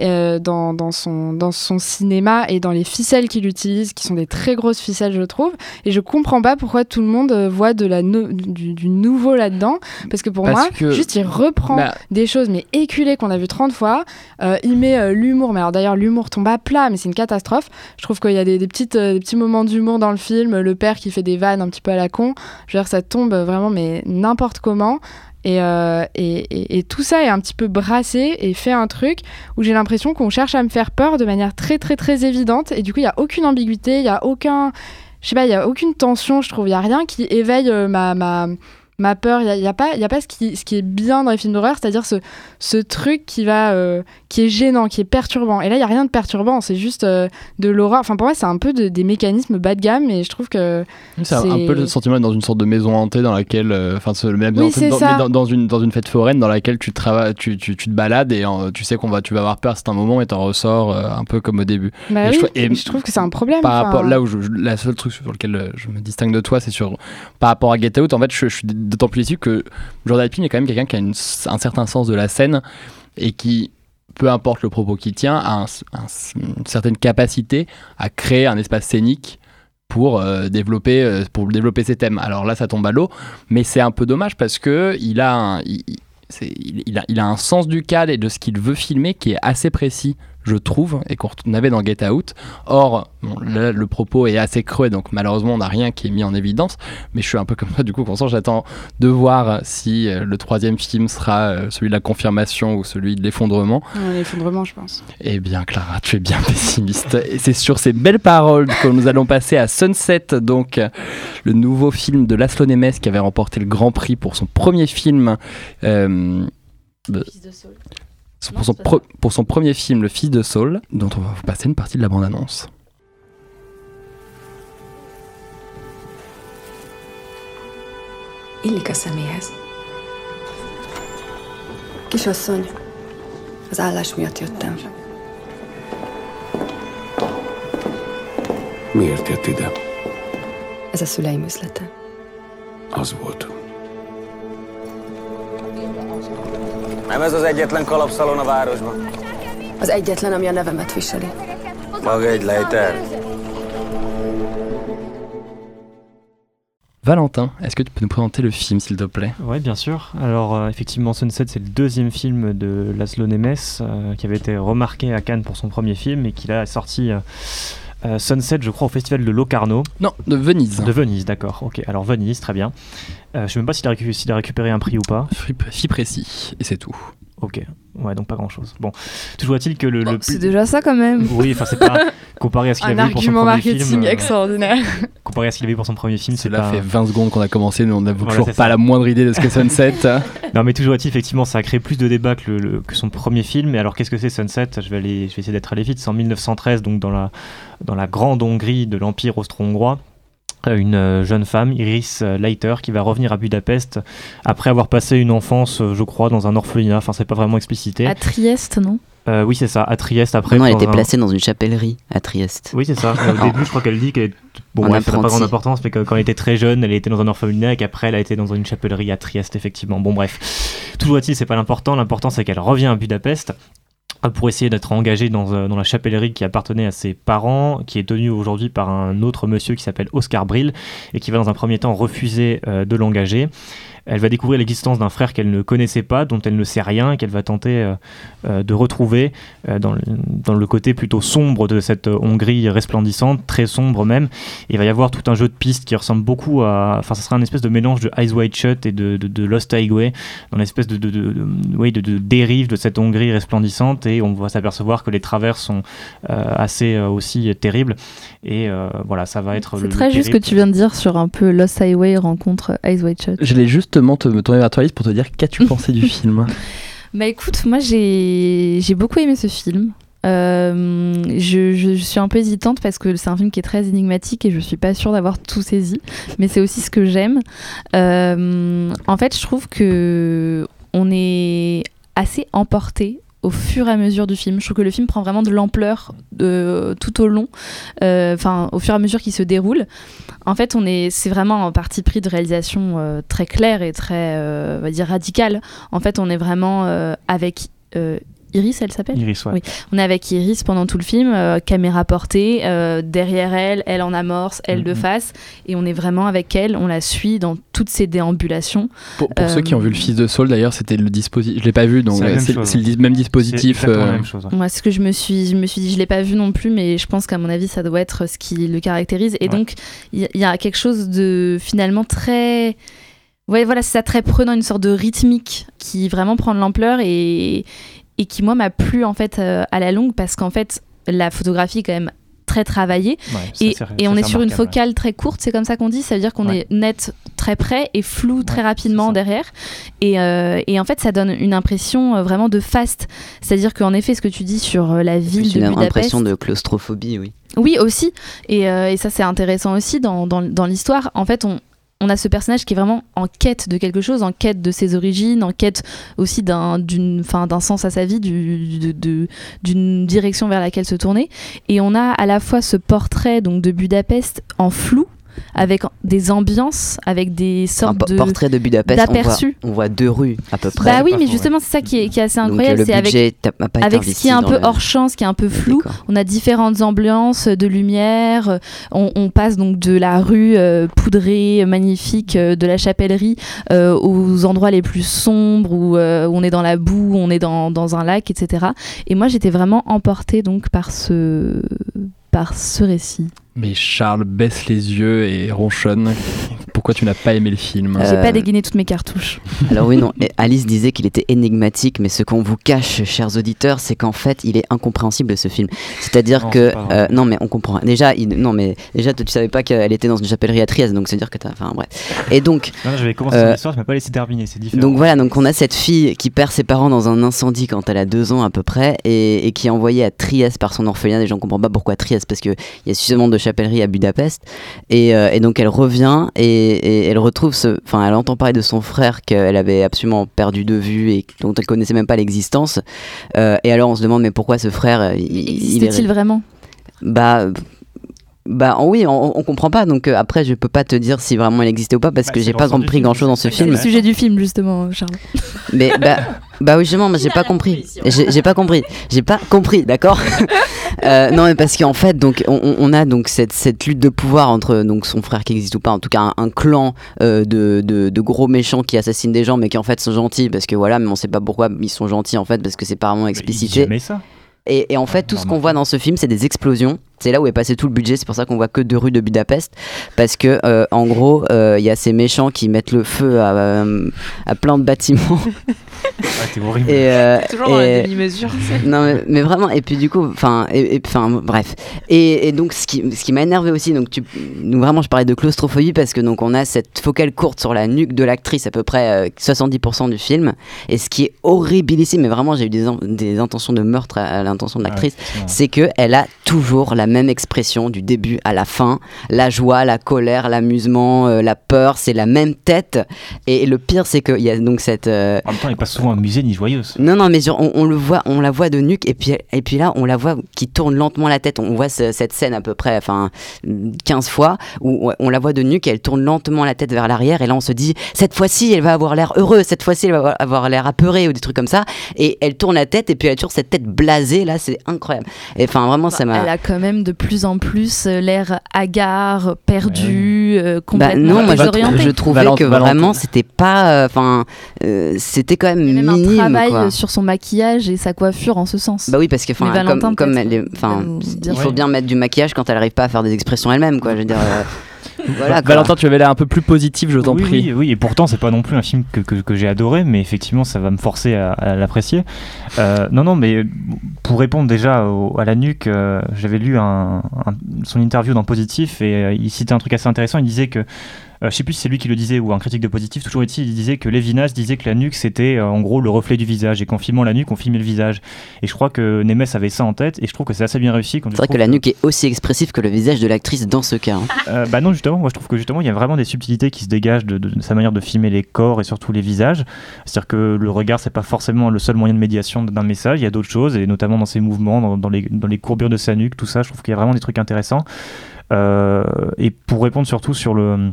Speaker 9: euh, dans, dans son, dans son cinéma et dans les ficelles qu'il utilise qui sont des très grosses ficelles je trouve. Et je comprends pas pourquoi tout le monde euh, voit de la no- du, du nouveau là-dedans. Parce que pour
Speaker 4: Parce
Speaker 9: moi
Speaker 4: que-
Speaker 9: juste il reprend
Speaker 4: Bah-
Speaker 9: des choses mais éculées qu'on a vu 30 fois. Euh, il met euh, l'humour mais alors d'ailleurs l'humour tombe à plat mais c'est une catastrophe. Je trouve qu'il y a des, des petites, euh, des petits moments d'humour dans le film. Le père qui fait des vannes un petit peu à la con. Je ça tombe vraiment mais n'importe comment. Et, euh, et, et- et tout ça est un petit peu brassé et fait un truc où j'ai l'impression qu'on cherche à me faire peur de manière très très très évidente. Et du coup il y a aucune ambiguïté il y a aucun je sais pas il y a aucune tension je trouve. Il y a rien qui éveille euh, ma, ma ma peur, il n'y a, y a pas, y a pas ce, qui, ce qui est bien dans les films d'horreur, c'est-à-dire ce, ce truc qui, va, euh, qui est gênant, qui est perturbant. Et là, il n'y a rien de perturbant, c'est juste euh, de l'horreur. Enfin, pour moi, c'est un peu de- des mécanismes bas de gamme, et je trouve que.
Speaker 4: C'est un, peu le sentiment d'être dans une sorte de maison hantée dans laquelle, euh, enfin, même
Speaker 9: Oui,
Speaker 4: dans, dans- dans, dans une, dans une fête foraine dans laquelle tu, travailles, tu, tu, tu te balades et euh, tu sais qu'on va, tu vas avoir peur à certains moments et t'en ressors euh, un peu comme au début.
Speaker 9: Bah
Speaker 4: Et
Speaker 9: oui,
Speaker 4: je trou- et
Speaker 9: je trouve que c'est un problème.
Speaker 4: Par
Speaker 9: enfin.
Speaker 4: rapport, là où je, la seule truc sur lequel euh, je me distingue de toi, c'est sur par rapport à Get Out. En fait, je, je suis d'autant plus déçu que Jordan Peele est quand même quelqu'un qui a un certain sens de la scène et qui, peu importe le propos qu'il tient, a un- un- une certaine capacité à créer un espace scénique pour euh, développer euh, pour développer ses thèmes. Alors là, ça tombe à l'eau, mais c'est un peu dommage parce que il a un, a, a un sens du cadre et de ce qu'il veut filmer qui est assez précis, je trouve, et qu'on avait dans Get Out. Or, bon, là, le propos est assez creux, donc malheureusement, on n'a rien qui est mis en évidence. Mais je suis un peu comme ça, du coup, constant, j'attends de voir si euh, le troisième film sera euh, celui de la confirmation ou celui de l'effondrement.
Speaker 9: Ouais, L'effondrement, je pense.
Speaker 4: Eh bien, Clara, tu es bien pessimiste. Et c'est sur ces belles paroles que nous allons passer à Sunset, donc euh, le nouveau film de Laszlo Nemes qui avait remporté le Grand Prix pour son premier film. euh, de- Pour son, pro- pour son premier film, Le Fils de Saul, dont on va vous passer une partie de la bande-annonce.
Speaker 13: Illik a személyhez. Kisasszony, az állás miatt jöttem.
Speaker 12: Miért jött ide?
Speaker 13: Ez a szüleim üzlete.
Speaker 12: Az volt.
Speaker 14: Nem ez az egyetlen kalapszalon a városban.
Speaker 13: Az egyetlen, ami a nevemet viseli.
Speaker 14: Maga egy lejter.
Speaker 4: Valentin, est-ce que tu peux nous présenter le film, s'il te plaît?
Speaker 15: Oui, bien sûr. Alors, euh, effectivement, Sunset, c'est le deuxième film de Laszlo Nemes, euh, qui avait été remarqué à Cannes pour son premier film et qui a sorti euh, euh, Sunset, je crois, au festival de Locarno.
Speaker 4: Non, de Venise.
Speaker 15: De Venise, d'accord. Ok, alors Venise, très bien. Euh, je sais même pas s'il a, récu- s'il a récupéré un prix ou pas.
Speaker 4: Précis, et c'est tout.
Speaker 15: Ok, ouais, donc pas grand-chose. Bon, toujours est-il que le, le
Speaker 5: C'est déjà ça quand même.
Speaker 15: Oui, enfin c'est pas comparé à ce qu'il avait eu pour son premier
Speaker 9: marketing
Speaker 15: film. euh,
Speaker 9: extraordinaire.
Speaker 15: comparé à ce qu'il avait pour son premier film, c'est
Speaker 4: Cela
Speaker 15: pas.
Speaker 4: fait 20 secondes qu'on a commencé, mais on n'a
Speaker 15: Voilà,
Speaker 4: toujours pas
Speaker 15: ça.
Speaker 4: la moindre idée de ce qu'est Sunset.
Speaker 15: Non, mais toujours est-il, effectivement, ça a créé plus de débats que, le- le- que son premier film. Et alors, qu'est-ce que c'est Sunset? Je vais, aller, je vais essayer d'être allé vite. C'est en 1913, donc dans la, dans la grande Hongrie de l'Empire austro-hongrois. Euh, Une euh, jeune femme, Iris euh, Leiter, qui va revenir à Budapest après avoir passé une enfance, je crois, dans un orphelinat. Enfin, c'est pas vraiment explicité.
Speaker 5: À Trieste, non?
Speaker 15: Euh, oui, c'est ça, à Trieste. Après,
Speaker 6: non, elle était
Speaker 15: un-
Speaker 6: placée dans une chapellerie à Trieste.
Speaker 15: Oui, c'est ça. Au début, je crois qu'elle dit qu'elle. Bon,
Speaker 6: Un
Speaker 15: bref, ça n'a pas grande importance, mais que quand elle était très jeune, elle était dans un orphelinat et qu'après, elle a été dans une chapellerie à Trieste, effectivement. Bon, bref. Toujours est-il, c'est pas l'important. L'important, c'est qu'elle revient à Budapest pour essayer d'être engagée dans, euh, dans la chapellerie qui appartenait à ses parents, qui est tenue aujourd'hui par un autre monsieur qui s'appelle Oscar Brill et qui va dans un premier temps refuser euh, de l'engager. Elle va découvrir l'existence d'un frère qu'elle ne connaissait pas, dont elle ne sait rien, qu'elle va tenter euh, euh, de retrouver euh, dans, le, dans le côté plutôt sombre de cette Hongrie resplendissante, très sombre même. Et il va y avoir tout un jeu de pistes qui ressemble beaucoup à. Enfin, ça sera un espèce de mélange de Eyes Wide Shut et de, de, de Lost Highway, dans l'espèce de, de, de, de- oui, de, de dérive de cette Hongrie resplendissante. Et on va s'apercevoir que les travers sont euh, assez euh, aussi terribles. Et euh, voilà, ça va être. le-
Speaker 5: C'est
Speaker 15: le
Speaker 5: très juste ce que tu viens de dire sur un peu Lost Highway rencontre Eyes Wide Shut.
Speaker 4: J'allais te me tourner vers toi Alice, pour te dire qu'as-tu pensé du film?
Speaker 5: Bah écoute, moi j'ai j'ai beaucoup aimé ce film. Euh, je, je- je suis un peu hésitante parce que c'est un film qui est très énigmatique et je suis pas sûre d'avoir tout saisi, mais c'est aussi ce que j'aime. Euh, en fait, je trouve que on est assez emporté au fur et à mesure du film. Je trouve que le film prend vraiment de l'ampleur de- tout au long, euh, enfin au fur et à mesure qu'il se déroule. En fait, on est, c'est vraiment un parti pris de réalisation euh, très clair et très, euh, on va dire radical. En fait, on est vraiment euh, avec euh, Iris, elle s'appelle
Speaker 15: Iris, ouais.
Speaker 5: Oui. On est avec Iris pendant tout le film, euh, caméra portée, euh, derrière elle, elle en amorce, elle de face, et on est vraiment avec elle, on la suit dans toutes ses déambulations.
Speaker 4: Pour, pour ceux qui ont vu le
Speaker 5: Euh,
Speaker 4: fils de Saul, d'ailleurs, c'était le dispositif. Je l'ai pas vu, donc
Speaker 15: C'est
Speaker 4: le même dispositif.
Speaker 15: C'est exactement la même chose, ouais.
Speaker 5: Moi, ce que je me suis, je me suis dit, je l'ai pas vu non plus, mais je pense qu'à mon avis, ça doit être ce qui le caractérise. Et donc, il y, a quelque chose de finalement très, ouais, voilà, c'est ça très prenant, une sorte de rythmique qui vraiment prend de l'ampleur et et qui moi m'a plu en fait euh, à la longue parce qu'en fait la photographie est quand même très travaillée
Speaker 15: Ouais,
Speaker 5: et,
Speaker 15: c'est-
Speaker 5: on
Speaker 15: c'est
Speaker 5: est sur une
Speaker 15: ouais.
Speaker 5: focale très courte, c'est comme ça qu'on dit, ça veut dire qu'on
Speaker 15: Ouais.
Speaker 5: est net très près et flou très rapidement derrière. Et, euh, et en fait, ça donne une impression euh, vraiment de fast. C'est-à-dire qu'en effet, ce que tu dis sur la ville
Speaker 6: C'est
Speaker 5: de
Speaker 6: une
Speaker 5: Budapest.
Speaker 6: impression de claustrophobie, oui.
Speaker 5: Oui, aussi. Et, euh, et ça, c'est intéressant aussi dans, dans, dans l'histoire. En fait, on, on a ce personnage qui est vraiment en quête de quelque chose, en quête de ses origines, en quête aussi d'un, d'un sens à sa vie, d'une direction vers laquelle se tourner. Et on a à la fois ce portrait donc, de Budapest en flou, avec des ambiances, avec des sortes de
Speaker 6: portrait de Budapest, on voit,
Speaker 5: d'aperçus.
Speaker 6: on voit deux rues à peu près.
Speaker 5: Bah oui, mais justement, c'est ça qui est, qui est assez
Speaker 6: euh,
Speaker 5: incroyable.
Speaker 6: le
Speaker 5: c'est avec, avec ce qui est un peu
Speaker 6: le-
Speaker 5: hors champ, ce qui est un peu flou. On a différentes ambiances de lumière. euh, On, on passe donc de la rue euh, poudrée, magnifique, euh, de la chapellerie, euh, aux endroits les plus sombres où, euh, où on est dans la boue, où on est dans, dans un lac, etc. Et moi, j'étais vraiment emportée donc par ce, par ce récit.
Speaker 4: Mais Charles baisse les yeux et ronchonne. Pourquoi tu n'as pas aimé le film
Speaker 5: J'ai
Speaker 6: Euh,
Speaker 5: pas dégainé toutes mes cartouches.
Speaker 6: Alors oui, non, Alice disait qu'il était énigmatique, mais ce qu'on vous cache, chers auditeurs, c'est qu'en fait, il est incompréhensible ce film. C'est-à-dire que euh, non, mais on comprend. Déjà, il, non, mais déjà, tu savais pas qu'elle était dans une chapellerie à Trieste, donc c'est à dire que t'as, enfin bref. Et donc,
Speaker 15: Non, non, j'avais commencé
Speaker 6: euh,
Speaker 15: l'histoire, je m'ai pas laissé terminer, c'est différent.
Speaker 6: donc voilà, donc on a cette fille qui perd ses parents dans un incendie quand elle a deux ans à peu près et, et qui est envoyée à Trieste par son orphelinat. Et j'en comprends pas pourquoi Trieste parce qu'il y a suffisamment de chapelleries à Budapest. Et, euh, et donc elle revient et, et elle retrouve ce. Enfin, elle entend parler de son frère qu'elle avait absolument perdu de vue et dont elle connaissait même pas l'existence. Euh, et alors on se demande mais pourquoi ce frère euh, il, il est-
Speaker 5: vraiment?
Speaker 6: Bah, bah oui, on, on comprend pas. Donc euh, après, je peux pas te dire si vraiment il existait ou pas parce que j'ai pas compris grand chose dans ce
Speaker 5: C'est
Speaker 6: film.
Speaker 5: le sujet du film, justement, Charles.
Speaker 6: Mais bah, bah oui, justement, mais j'ai pas compris. J'ai pas compris. J'ai pas compris, d'accord? Euh, Non, mais parce qu'en fait, donc on, a donc cette, cette lutte de pouvoir entre donc son frère qui existe ou pas, en tout cas un, un clan euh, de, de, de gros méchants qui assassinent des gens, mais qui en fait sont gentils parce que voilà, mais on sait pas pourquoi ils sont gentils en fait parce que c'est pas vraiment explicité.
Speaker 15: jamais ça.
Speaker 6: Et, et en fait, tout ce qu'on voit dans ce film, c'est des explosions. C'est là où est passé tout le budget. C'est pour ça qu'on voit que deux rues de Budapest. Parce que, euh, en gros, euh, il y a ces méchants qui mettent le feu à, euh, à plein de bâtiments.
Speaker 15: t'es horrible.
Speaker 6: Et, euh,
Speaker 8: Toujours dans la
Speaker 6: et-
Speaker 8: demi-mesure.
Speaker 6: non mais, mais vraiment et puis du coup enfin et, et- enfin bref et, et donc ce qui, ce qui m'a énervé aussi donc tu nous vraiment je parlais de claustrophobie parce que donc on a cette focale courte sur la nuque de l'actrice à peu près euh, 70% du film et ce qui est horribilissime mais vraiment j'ai eu des, in- des intentions de meurtre à, à l'intention de l'actrice c'est que elle a toujours la même expression du début à la fin la joie la colère l'amusement euh, la peur c'est la même tête et, le pire c'est qu'il y a donc cette euh,
Speaker 15: En même temps, elle est pas souvent amusée ni joyeuse.
Speaker 6: non, non, mais on, on le voit, on la voit de nuque, et puis, et puis là, on la voit qui tourne lentement la tête. On voit ce- cette scène à peu près, enfin, 15 fois, où on la voit de nuque, et elle tourne lentement la tête vers l'arrière, et là, on se dit, cette fois-ci, elle va avoir l'air heureux, cette fois-ci, elle va avoir l'air apeurée, ou des trucs comme ça. Et elle tourne la tête, et puis elle a toujours cette tête blasée, là, c'est incroyable. Et enfin, vraiment, ça m'a.
Speaker 5: Elle a quand même même de plus en plus euh, l'air hagard, perdu, euh,
Speaker 6: Bah
Speaker 5: complètement
Speaker 6: non, moi je,
Speaker 5: désorienté.
Speaker 6: je trouvais
Speaker 4: Valente-
Speaker 6: que
Speaker 4: Valente-
Speaker 6: vraiment c'était pas, enfin, euh, c'était quand même
Speaker 5: Il y a même un
Speaker 6: minime
Speaker 5: travail
Speaker 6: quoi.
Speaker 5: euh, sur son maquillage et sa coiffure en ce sens.
Speaker 6: Bah oui, parce que comme, comme elle enfin, il faut bien mettre du maquillage quand elle arrive pas à faire des expressions elle-même, quoi. Je veux dire, euh, voilà.
Speaker 4: Valentin, tu avais l'air un peu plus positif, je t'en
Speaker 15: oui,
Speaker 4: prie.
Speaker 15: Oui, oui, et pourtant, c'est pas non plus un film que, que, que j'ai adoré, mais effectivement, ça va me forcer à, à l'apprécier. Euh, non, non, mais pour répondre déjà au- à la nuque, euh, j'avais lu un- un- son interview dans Positif et euh, il citait un truc assez intéressant. Il disait que. Euh, je sais plus si c'est lui qui le disait ou un critique de positif, toujours il disait que Lévinas disait que la nuque c'était euh, en gros le reflet du visage et qu'en filmant la nuque on filmait le visage. Et je crois que Nemes avait ça en tête et je trouve que c'est assez bien réussi.
Speaker 6: C'est vrai que la nuque est aussi expressive que le visage de l'actrice dans ce cas. hein.
Speaker 15: euh, bah non justement moi je trouve que justement il y a vraiment des subtilités qui se dégagent de, de- de sa manière de filmer les corps et surtout les visages c'est à dire que le regard c'est pas forcément le seul moyen de médiation d'un message il y a d'autres choses et notamment dans ses mouvements dans, dans les, dans les courbures de sa nuque tout ça je trouve qu'il y a vraiment des trucs intéressants Euh, et pour répondre surtout sur le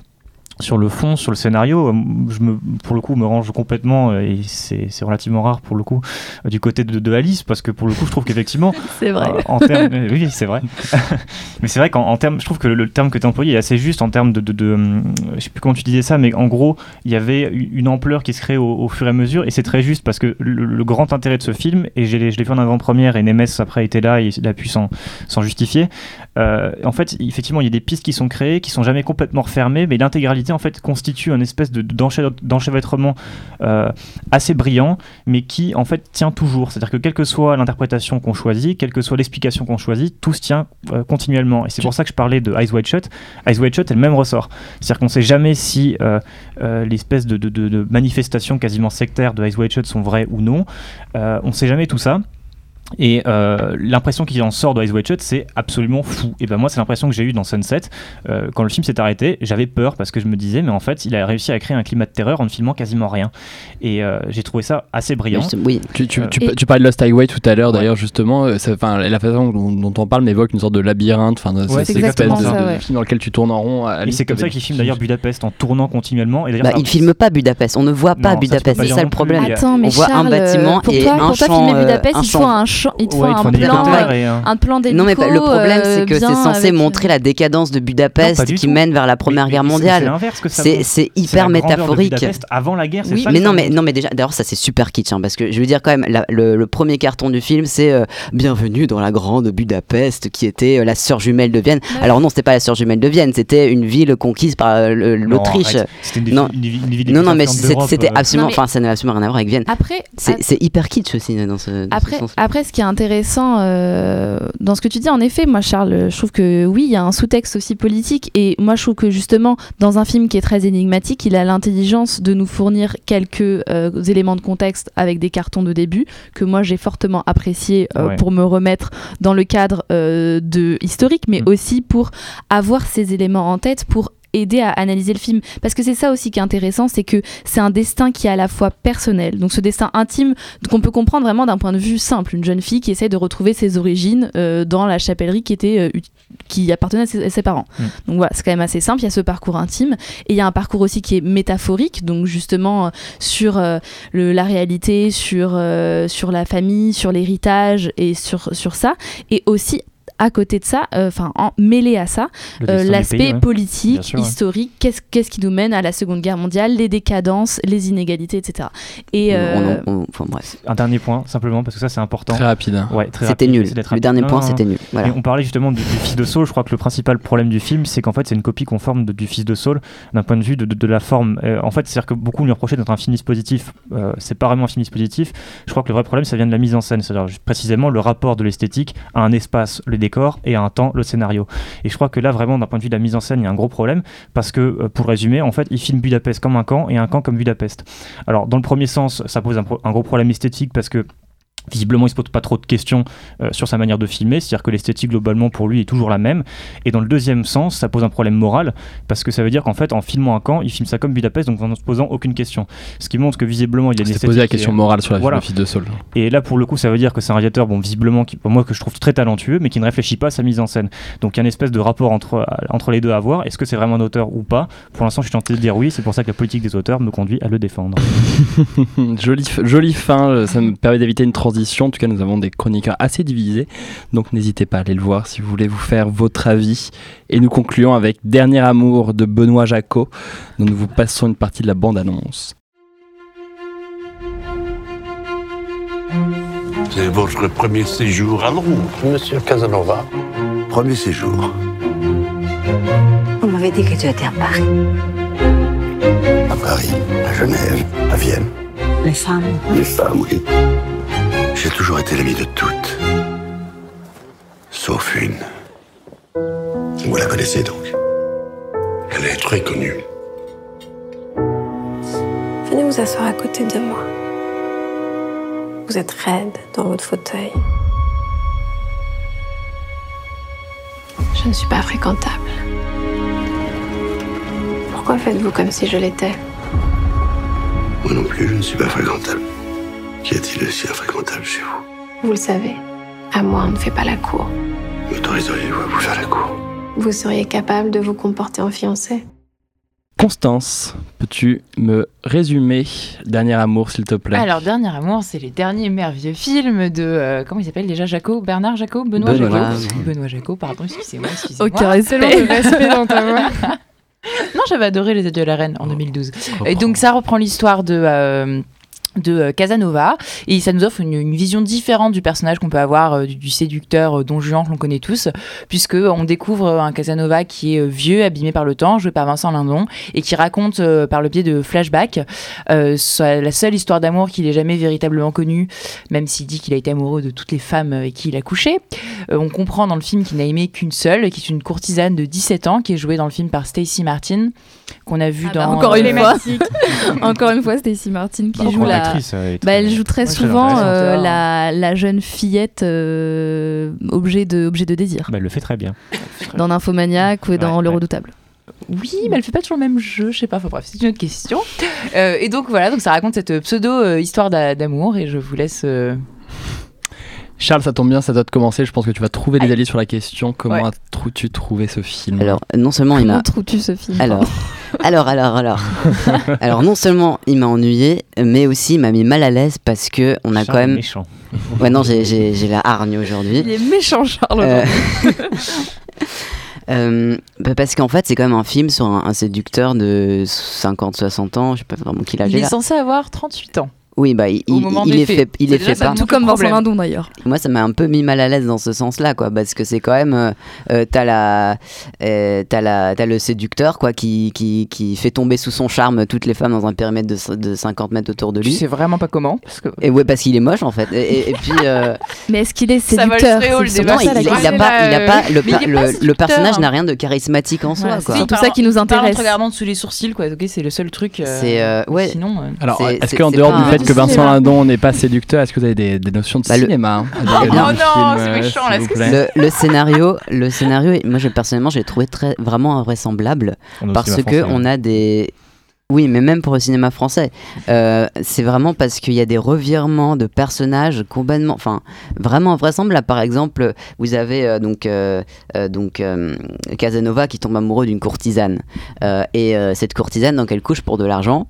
Speaker 15: sur le fond, sur le scénario, euh, je me, pour le coup, me range complètement, euh, et c'est relativement rare pour le coup, euh, du côté de, de Alice, parce que pour le coup, je trouve qu'effectivement,
Speaker 5: C'est vrai.
Speaker 15: euh, en termes, oui, c'est vrai. mais c'est vrai qu'en en termes, je trouve que le, le terme que tu as employé est assez juste en termes de, de, de, hum, je sais plus comment tu disais ça, mais en gros, il y avait une ampleur qui se crée au, au fur et à mesure, et c'est très juste parce que le, le grand intérêt de ce film, et je l'ai vu en avant-première, et Nemes après était là, et il a pu s'en s'en justifier. euh, en fait, effectivement, il y a des pistes qui sont créées, qui sont jamais complètement refermées, mais l'intégralité en fait constitue un espèce de d'enchevêtrement euh, assez brillant, mais qui en fait tient toujours. C'est-à-dire que quelle que soit l'interprétation qu'on choisit, quelle que soit l'explication qu'on choisit, tout se tient euh, continuellement. Et c'est pour ça que je parlais de Eyes Wide Shut. Eyes Wide Shut est le même ressort. C'est-à-dire qu'on ne sait jamais si euh, l'espèce de, de, de- de manifestations quasiment sectaires de Eyes Wide Shut sont vraies ou non. On ne sait jamais tout ça. Et euh, l'impression qui en sort de Eyes Wide Shut, c'est absolument fou. Et ben moi, c'est l'impression que j'ai eue dans Sunset. Euh, quand le film s'est arrêté, j'avais peur parce que je me disais, mais en fait, il a réussi à créer un climat de terreur en ne filmant quasiment rien. Et euh, j'ai trouvé ça assez brillant.
Speaker 6: Oui.
Speaker 4: Tu, tu, tu,
Speaker 5: Et-
Speaker 4: tu parlais de Lost Highway tout à l'heure, d'ailleurs, justement. la façon dont, dont on parle m'évoque une sorte de labyrinthe. Enfin,
Speaker 15: Ouais,
Speaker 4: c'est
Speaker 15: c'est
Speaker 4: cette espèce
Speaker 5: exactement
Speaker 4: de,
Speaker 5: ça,
Speaker 4: de
Speaker 5: ouais.
Speaker 4: film dans lequel tu tournes en rond.
Speaker 15: Et c'est comme ça qu'il filme d'ailleurs Budapest en tournant continuellement. Et
Speaker 6: Bah, il filme pas Budapest, on ne voit pas
Speaker 15: Non,
Speaker 6: Budapest, c'est ça le problème.
Speaker 5: Attends, mais
Speaker 6: on voit
Speaker 5: Charles,
Speaker 6: un bâtiment
Speaker 5: pour
Speaker 6: et
Speaker 5: toi,
Speaker 6: un champ,
Speaker 5: filmer Budapest, il faut
Speaker 6: champ.
Speaker 5: un champ, il te
Speaker 15: Ouais,
Speaker 5: un plan, euh,
Speaker 15: et un-
Speaker 5: un plan d'hélico.
Speaker 6: Non mais le problème c'est
Speaker 5: euh,
Speaker 6: que c'est censé
Speaker 5: avec-
Speaker 6: montrer la décadence de Budapest qui
Speaker 15: tout.
Speaker 6: mène vers la Première
Speaker 15: Mais-
Speaker 6: Guerre
Speaker 15: c'est- C'est
Speaker 6: mondiale.
Speaker 15: l'inverse que ça
Speaker 6: C'est c'est
Speaker 15: C'est
Speaker 6: hyper
Speaker 15: de
Speaker 6: métaphorique.
Speaker 15: Budapest avant la guerre, c'est
Speaker 5: Oui,
Speaker 15: ça
Speaker 6: Mais non, mais non, mais déjà, d'ailleurs, ça c'est super kitsch, hein, parce que je veux dire quand même, la- le, le premier carton du film, c'est euh, Bienvenue dans la grande Budapest, qui était euh, la sœur jumelle de Vienne. Alors non, c'était pas la sœur jumelle de Vienne, c'était une ville conquise par euh,
Speaker 15: Non,
Speaker 6: l'Autriche.
Speaker 15: une
Speaker 6: Non.
Speaker 15: une ville
Speaker 6: Non, non, mais c'est- c'était
Speaker 15: euh.
Speaker 6: absolument, enfin, ça n'a absolument rien à voir avec Vienne.
Speaker 5: Après,
Speaker 6: C'est c'est hyper kitsch aussi dans ce.
Speaker 5: Après,
Speaker 6: ce sens.
Speaker 5: après, ce qui est intéressant euh, dans ce que tu dis, en effet, moi, Charles, je trouve que oui, il y a un sous-texte aussi politique. Et moi, je trouve que justement, dans un film qui est très énigmatique, il a l'intelligence de nous fournir quelques euh, éléments de contexte avec des cartons de début que moi, j'ai fortement apprécié euh,
Speaker 15: Ouais.
Speaker 5: pour me remettre dans le cadre euh, de historique, mais
Speaker 15: Mm.
Speaker 5: aussi pour avoir ces éléments en tête pour aider à analyser le film. Parce que c'est ça aussi qui est intéressant c'est que c'est un destin qui est à la fois personnel. Donc ce destin intime qu'on peut comprendre vraiment d'un point de vue simple. Une jeune fille qui essaie de retrouver ses origines euh, dans la chapellerie qui était euh, qui appartenait à ses, à ses parents.
Speaker 15: Mm.
Speaker 5: donc voilà c'est quand même assez simple. Il y a ce parcours intime. Et il y a un parcours aussi qui est métaphorique. Donc justement euh, sur le, la réalité sur sur la famille sur l'héritage et sur sur ça. Et aussi à côté de ça, euh, enfin en mêlé à ça, euh, l'aspect
Speaker 15: ouais.
Speaker 5: politique,
Speaker 15: ouais.
Speaker 5: historique, qu'est-ce qu'est-ce qui nous mène à la Seconde Guerre mondiale, les décadences, les inégalités, etc. Et
Speaker 6: On-
Speaker 5: euh,
Speaker 6: on- on- enfin, bref.
Speaker 15: Un dernier point, simplement, parce que ça c'est important.
Speaker 4: Très rapide. hein.
Speaker 15: Ouais, très
Speaker 6: C'était nul. Le
Speaker 15: rapide.
Speaker 6: dernier
Speaker 15: Non,
Speaker 6: point, c'était nul. Voilà.
Speaker 15: On parlait justement du, du fils de Saul. Je crois que le principal problème du film, c'est qu'en fait, c'est une copie conforme de- du fils de Saul d'un point de vue de, de- de la forme. Euh, en fait, c'est-à-dire que beaucoup lui reprochaient d'être un film dispositif. Euh, c'est pas vraiment un film dispositif. Je crois que le vrai problème, ça vient de la mise en scène. C'est-à-dire précisément le rapport de l'esthétique à un espace, le et à un temps, le scénario. Et je crois que là, vraiment, d'un point de vue de la mise en scène, il y a un gros problème parce que, euh, pour résumer, en fait, il filme Budapest comme un camp et un camp comme Budapest. Alors, dans le premier sens, ça pose un gros problème esthétique parce que Visiblement, il se pose pas trop de questions euh, sur sa manière de filmer, c'est-à-dire que l'esthétique globalement pour lui est toujours la même. Et dans le deuxième sens, ça pose un problème moral parce que ça veut dire qu'en fait, en filmant un camp, il filme ça comme Budapest, donc en ne se posant aucune question. Ce qui montre que visiblement, il y a des
Speaker 4: posé la question morale sur la
Speaker 15: Voilà.
Speaker 4: de Saul.
Speaker 15: Et là, pour le coup, ça veut dire que c'est un réalisateur, bon, visiblement, qui, pour moi, que je trouve très talentueux, mais qui ne réfléchit pas à sa mise en scène. Donc, il y a une espèce de rapport entre, entre les deux à voir. Est-ce que c'est vraiment un auteur ou pas? Pour l'instant, je suis tenté de dire oui. C'est pour ça que la politique des auteurs me conduit à le défendre.
Speaker 4: jolie fin, euh, ça me permet d'éviter une transition transition. En tout cas, nous avons des chroniqueurs assez divisés. Donc n'hésitez pas à aller le voir si vous voulez vous faire votre avis. Et nous concluons avec Dernier amour de Benoît Jacot, dont nous vous passons une partie de la bande-annonce.
Speaker 16: C'est votre premier séjour à Londres, monsieur Casanova.
Speaker 17: Premier séjour.
Speaker 13: On m'avait dit que tu étais à Paris.
Speaker 17: À Paris, à Genève, à Vienne.
Speaker 13: Les femmes.
Speaker 17: Les femmes, oui. J'ai toujours été l'ami de toutes. Sauf une. Vous la connaissez donc Elle est très connue.
Speaker 13: Venez vous asseoir à côté de moi. Vous êtes raide dans votre fauteuil. Je ne suis pas fréquentable. Pourquoi faites-vous comme si je l'étais?
Speaker 17: Moi non plus, je ne suis pas fréquentable. Qu'y a-t-il aussi infréquentable chez vous
Speaker 13: Vous le savez, à moi on ne fait pas la cour.
Speaker 17: M'autoriseriez-vous à vous faire la cour
Speaker 13: Vous seriez capable de vous comporter en fiancé
Speaker 4: Constance, peux-tu me résumer Dernier amour, s'il te plaît
Speaker 8: Alors, Dernier Amour, c'est les derniers merveilleux films de. euh, comment il s'appelle déjà Jaco Bernard Jaco Benoît. Jaco Benoît Jaco, pardon, excusez-moi. excusez-moi.
Speaker 5: Aucun respect.
Speaker 9: Tellement de respect dans ta voix.
Speaker 8: Non, j'avais adoré Les Adieux à la Reine en 2012. Et donc, ça reprend l'histoire de. euh, de euh, Casanova. Et ça nous offre une, vision différente du personnage qu'on peut avoir euh, du, du séducteur euh, Don Juan que l'on connaît tous puisque on découvre un Casanova qui est vieux abîmé par le temps joué par Vincent Lindon et qui raconte par le biais de flashbacks la seule histoire d'amour qu'il ait jamais véritablement connue même s'il dit qu'il a été amoureux de toutes les femmes avec qui il a couché. On comprend dans le film qu'il n'a aimé qu'une seule qui est une courtisane de 17 ans qui est jouée dans le film par Stacey Martin qu'on a vu
Speaker 5: Ah bah,
Speaker 8: dans
Speaker 5: encore une fois,
Speaker 9: Emblématique.
Speaker 5: encore une fois, Stacy Martin qui
Speaker 15: Bah,
Speaker 5: joue la.
Speaker 15: elle
Speaker 5: Bah, elle joue très
Speaker 15: Ouais,
Speaker 5: souvent euh, la, la jeune fillette euh, objet de objet de désir
Speaker 15: Bah, elle le fait très bien.
Speaker 5: dans Nymphomaniac ou dans
Speaker 15: Ouais,
Speaker 5: Le
Speaker 15: ouais.
Speaker 5: Redoutable.
Speaker 8: Oui, mais elle fait pas toujours le même jeu, je sais pas. Enfin bref, c'est une autre question. Euh, et donc voilà, donc ça raconte cette pseudo euh, histoire d'a- d'amour et je vous laisse.
Speaker 4: Charles, ça tombe bien, ça doit te commencer. Je pense que tu vas trouver des alliés sur la question. Comment
Speaker 8: Ouais.
Speaker 4: as-tu trouvé ce film
Speaker 6: Alors, non seulement il
Speaker 5: Comment
Speaker 6: m'a.
Speaker 5: trouves-tu ce film
Speaker 6: Alors, alors, alors, alors. alors, non seulement il m'a ennuyé, mais aussi il m'a mis mal à l'aise parce que on a
Speaker 15: Charles
Speaker 6: quand même.
Speaker 15: méchant.
Speaker 6: Ouais, non, j'ai- j'ai j'ai la hargne aujourd'hui.
Speaker 5: Il est méchant, Charles.
Speaker 6: Euh. Euh, bah, parce qu'en fait, c'est quand même un film sur un, un séducteur de 50-60 ans, je sais pas vraiment qui l'âge
Speaker 8: Il
Speaker 6: est
Speaker 8: est
Speaker 6: là.
Speaker 8: censé avoir 38 ans.
Speaker 6: Oui, bah, il, il, est fait, il est
Speaker 8: déjà
Speaker 6: fait pas.
Speaker 5: Tout comme Vincent. Lindon d'ailleurs.
Speaker 6: Moi, ça m'a un peu mis mal à l'aise dans ce sens-là, quoi, parce que c'est quand même, euh, t'as la, euh, t'as la, t'as le séducteur, quoi, qui, qui, qui fait tomber sous son charme toutes les femmes dans un périmètre de, de 50 mètres autour de
Speaker 8: Tu
Speaker 6: lui.
Speaker 8: sais vraiment pas comment. Parce que...
Speaker 6: Et ouais, parce qu'il est moche en fait. Et, et- et puis, euh,
Speaker 5: Mais est-ce qu'il est séducteur
Speaker 6: non, il, a pas, il a pas, le,
Speaker 8: pas
Speaker 6: le- le, personnage n'a rien de charismatique en soi,
Speaker 5: c'est surtout ça qui nous
Speaker 8: Par en
Speaker 5: intéresse.
Speaker 8: regardant sous les sourcils, quoi. Ok, c'est le seul truc. euh,
Speaker 6: C'est, ouais.
Speaker 8: Sinon. euh,
Speaker 4: Alors,
Speaker 6: C'est-
Speaker 4: est-ce qu'en dehors du fait que Vincent. Lindon n'est pas séducteur, est-ce que vous avez des, des notions de
Speaker 6: Bah, le-
Speaker 4: cinéma hein, le
Speaker 8: Oh non, c'est
Speaker 4: euh,
Speaker 8: méchant,
Speaker 4: s'il
Speaker 8: là,
Speaker 6: Le, le scénario, le scénario, moi je, personnellement, j'ai trouvé très, vraiment invraisemblable
Speaker 15: On
Speaker 6: parce que
Speaker 15: français,
Speaker 6: on
Speaker 15: hein.
Speaker 6: a des, oui, mais même pour le cinéma français, euh, c'est vraiment parce qu'il y a des revirements de personnages complètement, enfin, vraiment invraisemblables. Par exemple, vous avez euh, donc euh, euh, donc euh, Casanova qui tombe amoureux d'une courtisane Euh, et euh, cette courtisane donc elle couche pour de l'argent?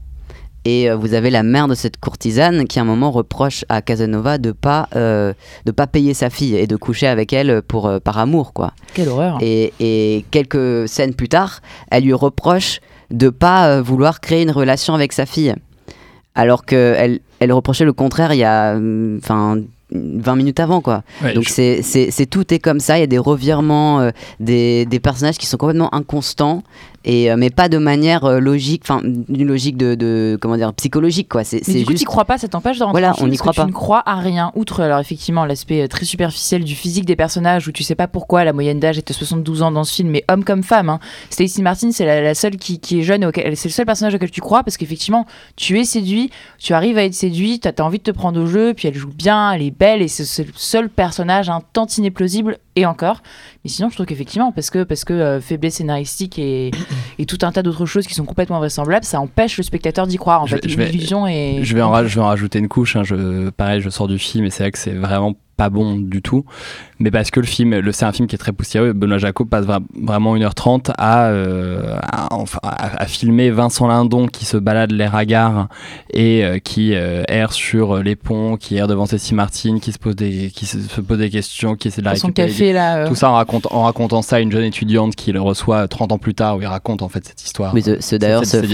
Speaker 6: Et euh, vous avez la mère de cette courtisane qui à un moment reproche à Casanova de pas euh, de pas payer sa fille et de coucher avec elle pour euh, par amour quoi.
Speaker 8: Quelle horreur.
Speaker 6: Et, et quelques scènes plus tard, elle lui reproche de pas euh, vouloir créer une relation avec sa fille. Alors qu'elle elle reprochait le contraire il y a hum, enfin 20 minutes avant quoi.
Speaker 4: Ouais,
Speaker 6: Donc
Speaker 4: je-
Speaker 6: c'est tout est comme ça, il y a des revirements euh, des, des personnages qui sont complètement inconstants et euh, mais pas de manière euh, logique, enfin une logique de, de comment dire psychologique quoi. C'est
Speaker 8: du coup,
Speaker 6: juste
Speaker 8: tu crois pas, ça t'empêche de rentrer
Speaker 6: Voilà, on n'y croit pas.
Speaker 8: Tu ne crois à rien, outre alors effectivement l'aspect euh, très superficiel du physique des personnages où tu sais pas pourquoi la moyenne d'âge est de 72 ans dans ce film, mais homme comme femme. Hein. Stacey Martin, c'est la, la seule qui, qui est jeune, c'est le seul personnage auquel tu crois parce qu'effectivement, tu es séduit, tu arrives à être séduit, tu as, envie de te prendre au jeu, puis elle joue bien, elle est belle et c'est le seul personnage un tantinet plausible et encore. Mais sinon, je trouve qu'effectivement, parce que, parce que euh, faiblesse scénaristique et, et tout un tas d'autres choses qui sont complètement vraisemblables, ça empêche le spectateur d'y croire. En
Speaker 4: Je
Speaker 8: fait,
Speaker 4: vais- je vais-
Speaker 8: l'illusion est.
Speaker 4: Je vais, en, ra- je vais en rajouter une couche. hein. Je, pareil, je sors du film et c'est vrai que c'est vraiment pas bon du tout, mais parce que le film, le, c'est un film qui est très poussiéreux. Benoît Jacot passe vra- vraiment 1h30 à, euh, à, à- à filmer Vincent Lindon qui se balade les ragards et euh, qui euh, erre sur les ponts, qui erre devant Cécile Martin, qui se pose des, qui se, se pose des questions, qui essaie de la
Speaker 8: son
Speaker 4: récupérer.
Speaker 8: café, là, euh.
Speaker 4: Tout ça en, raconte, en racontant ça à une jeune étudiante qui le reçoit 30 ans plus tard, où il raconte en fait cette histoire.
Speaker 6: Mais ce- d'ailleurs,
Speaker 4: Cette-
Speaker 6: ce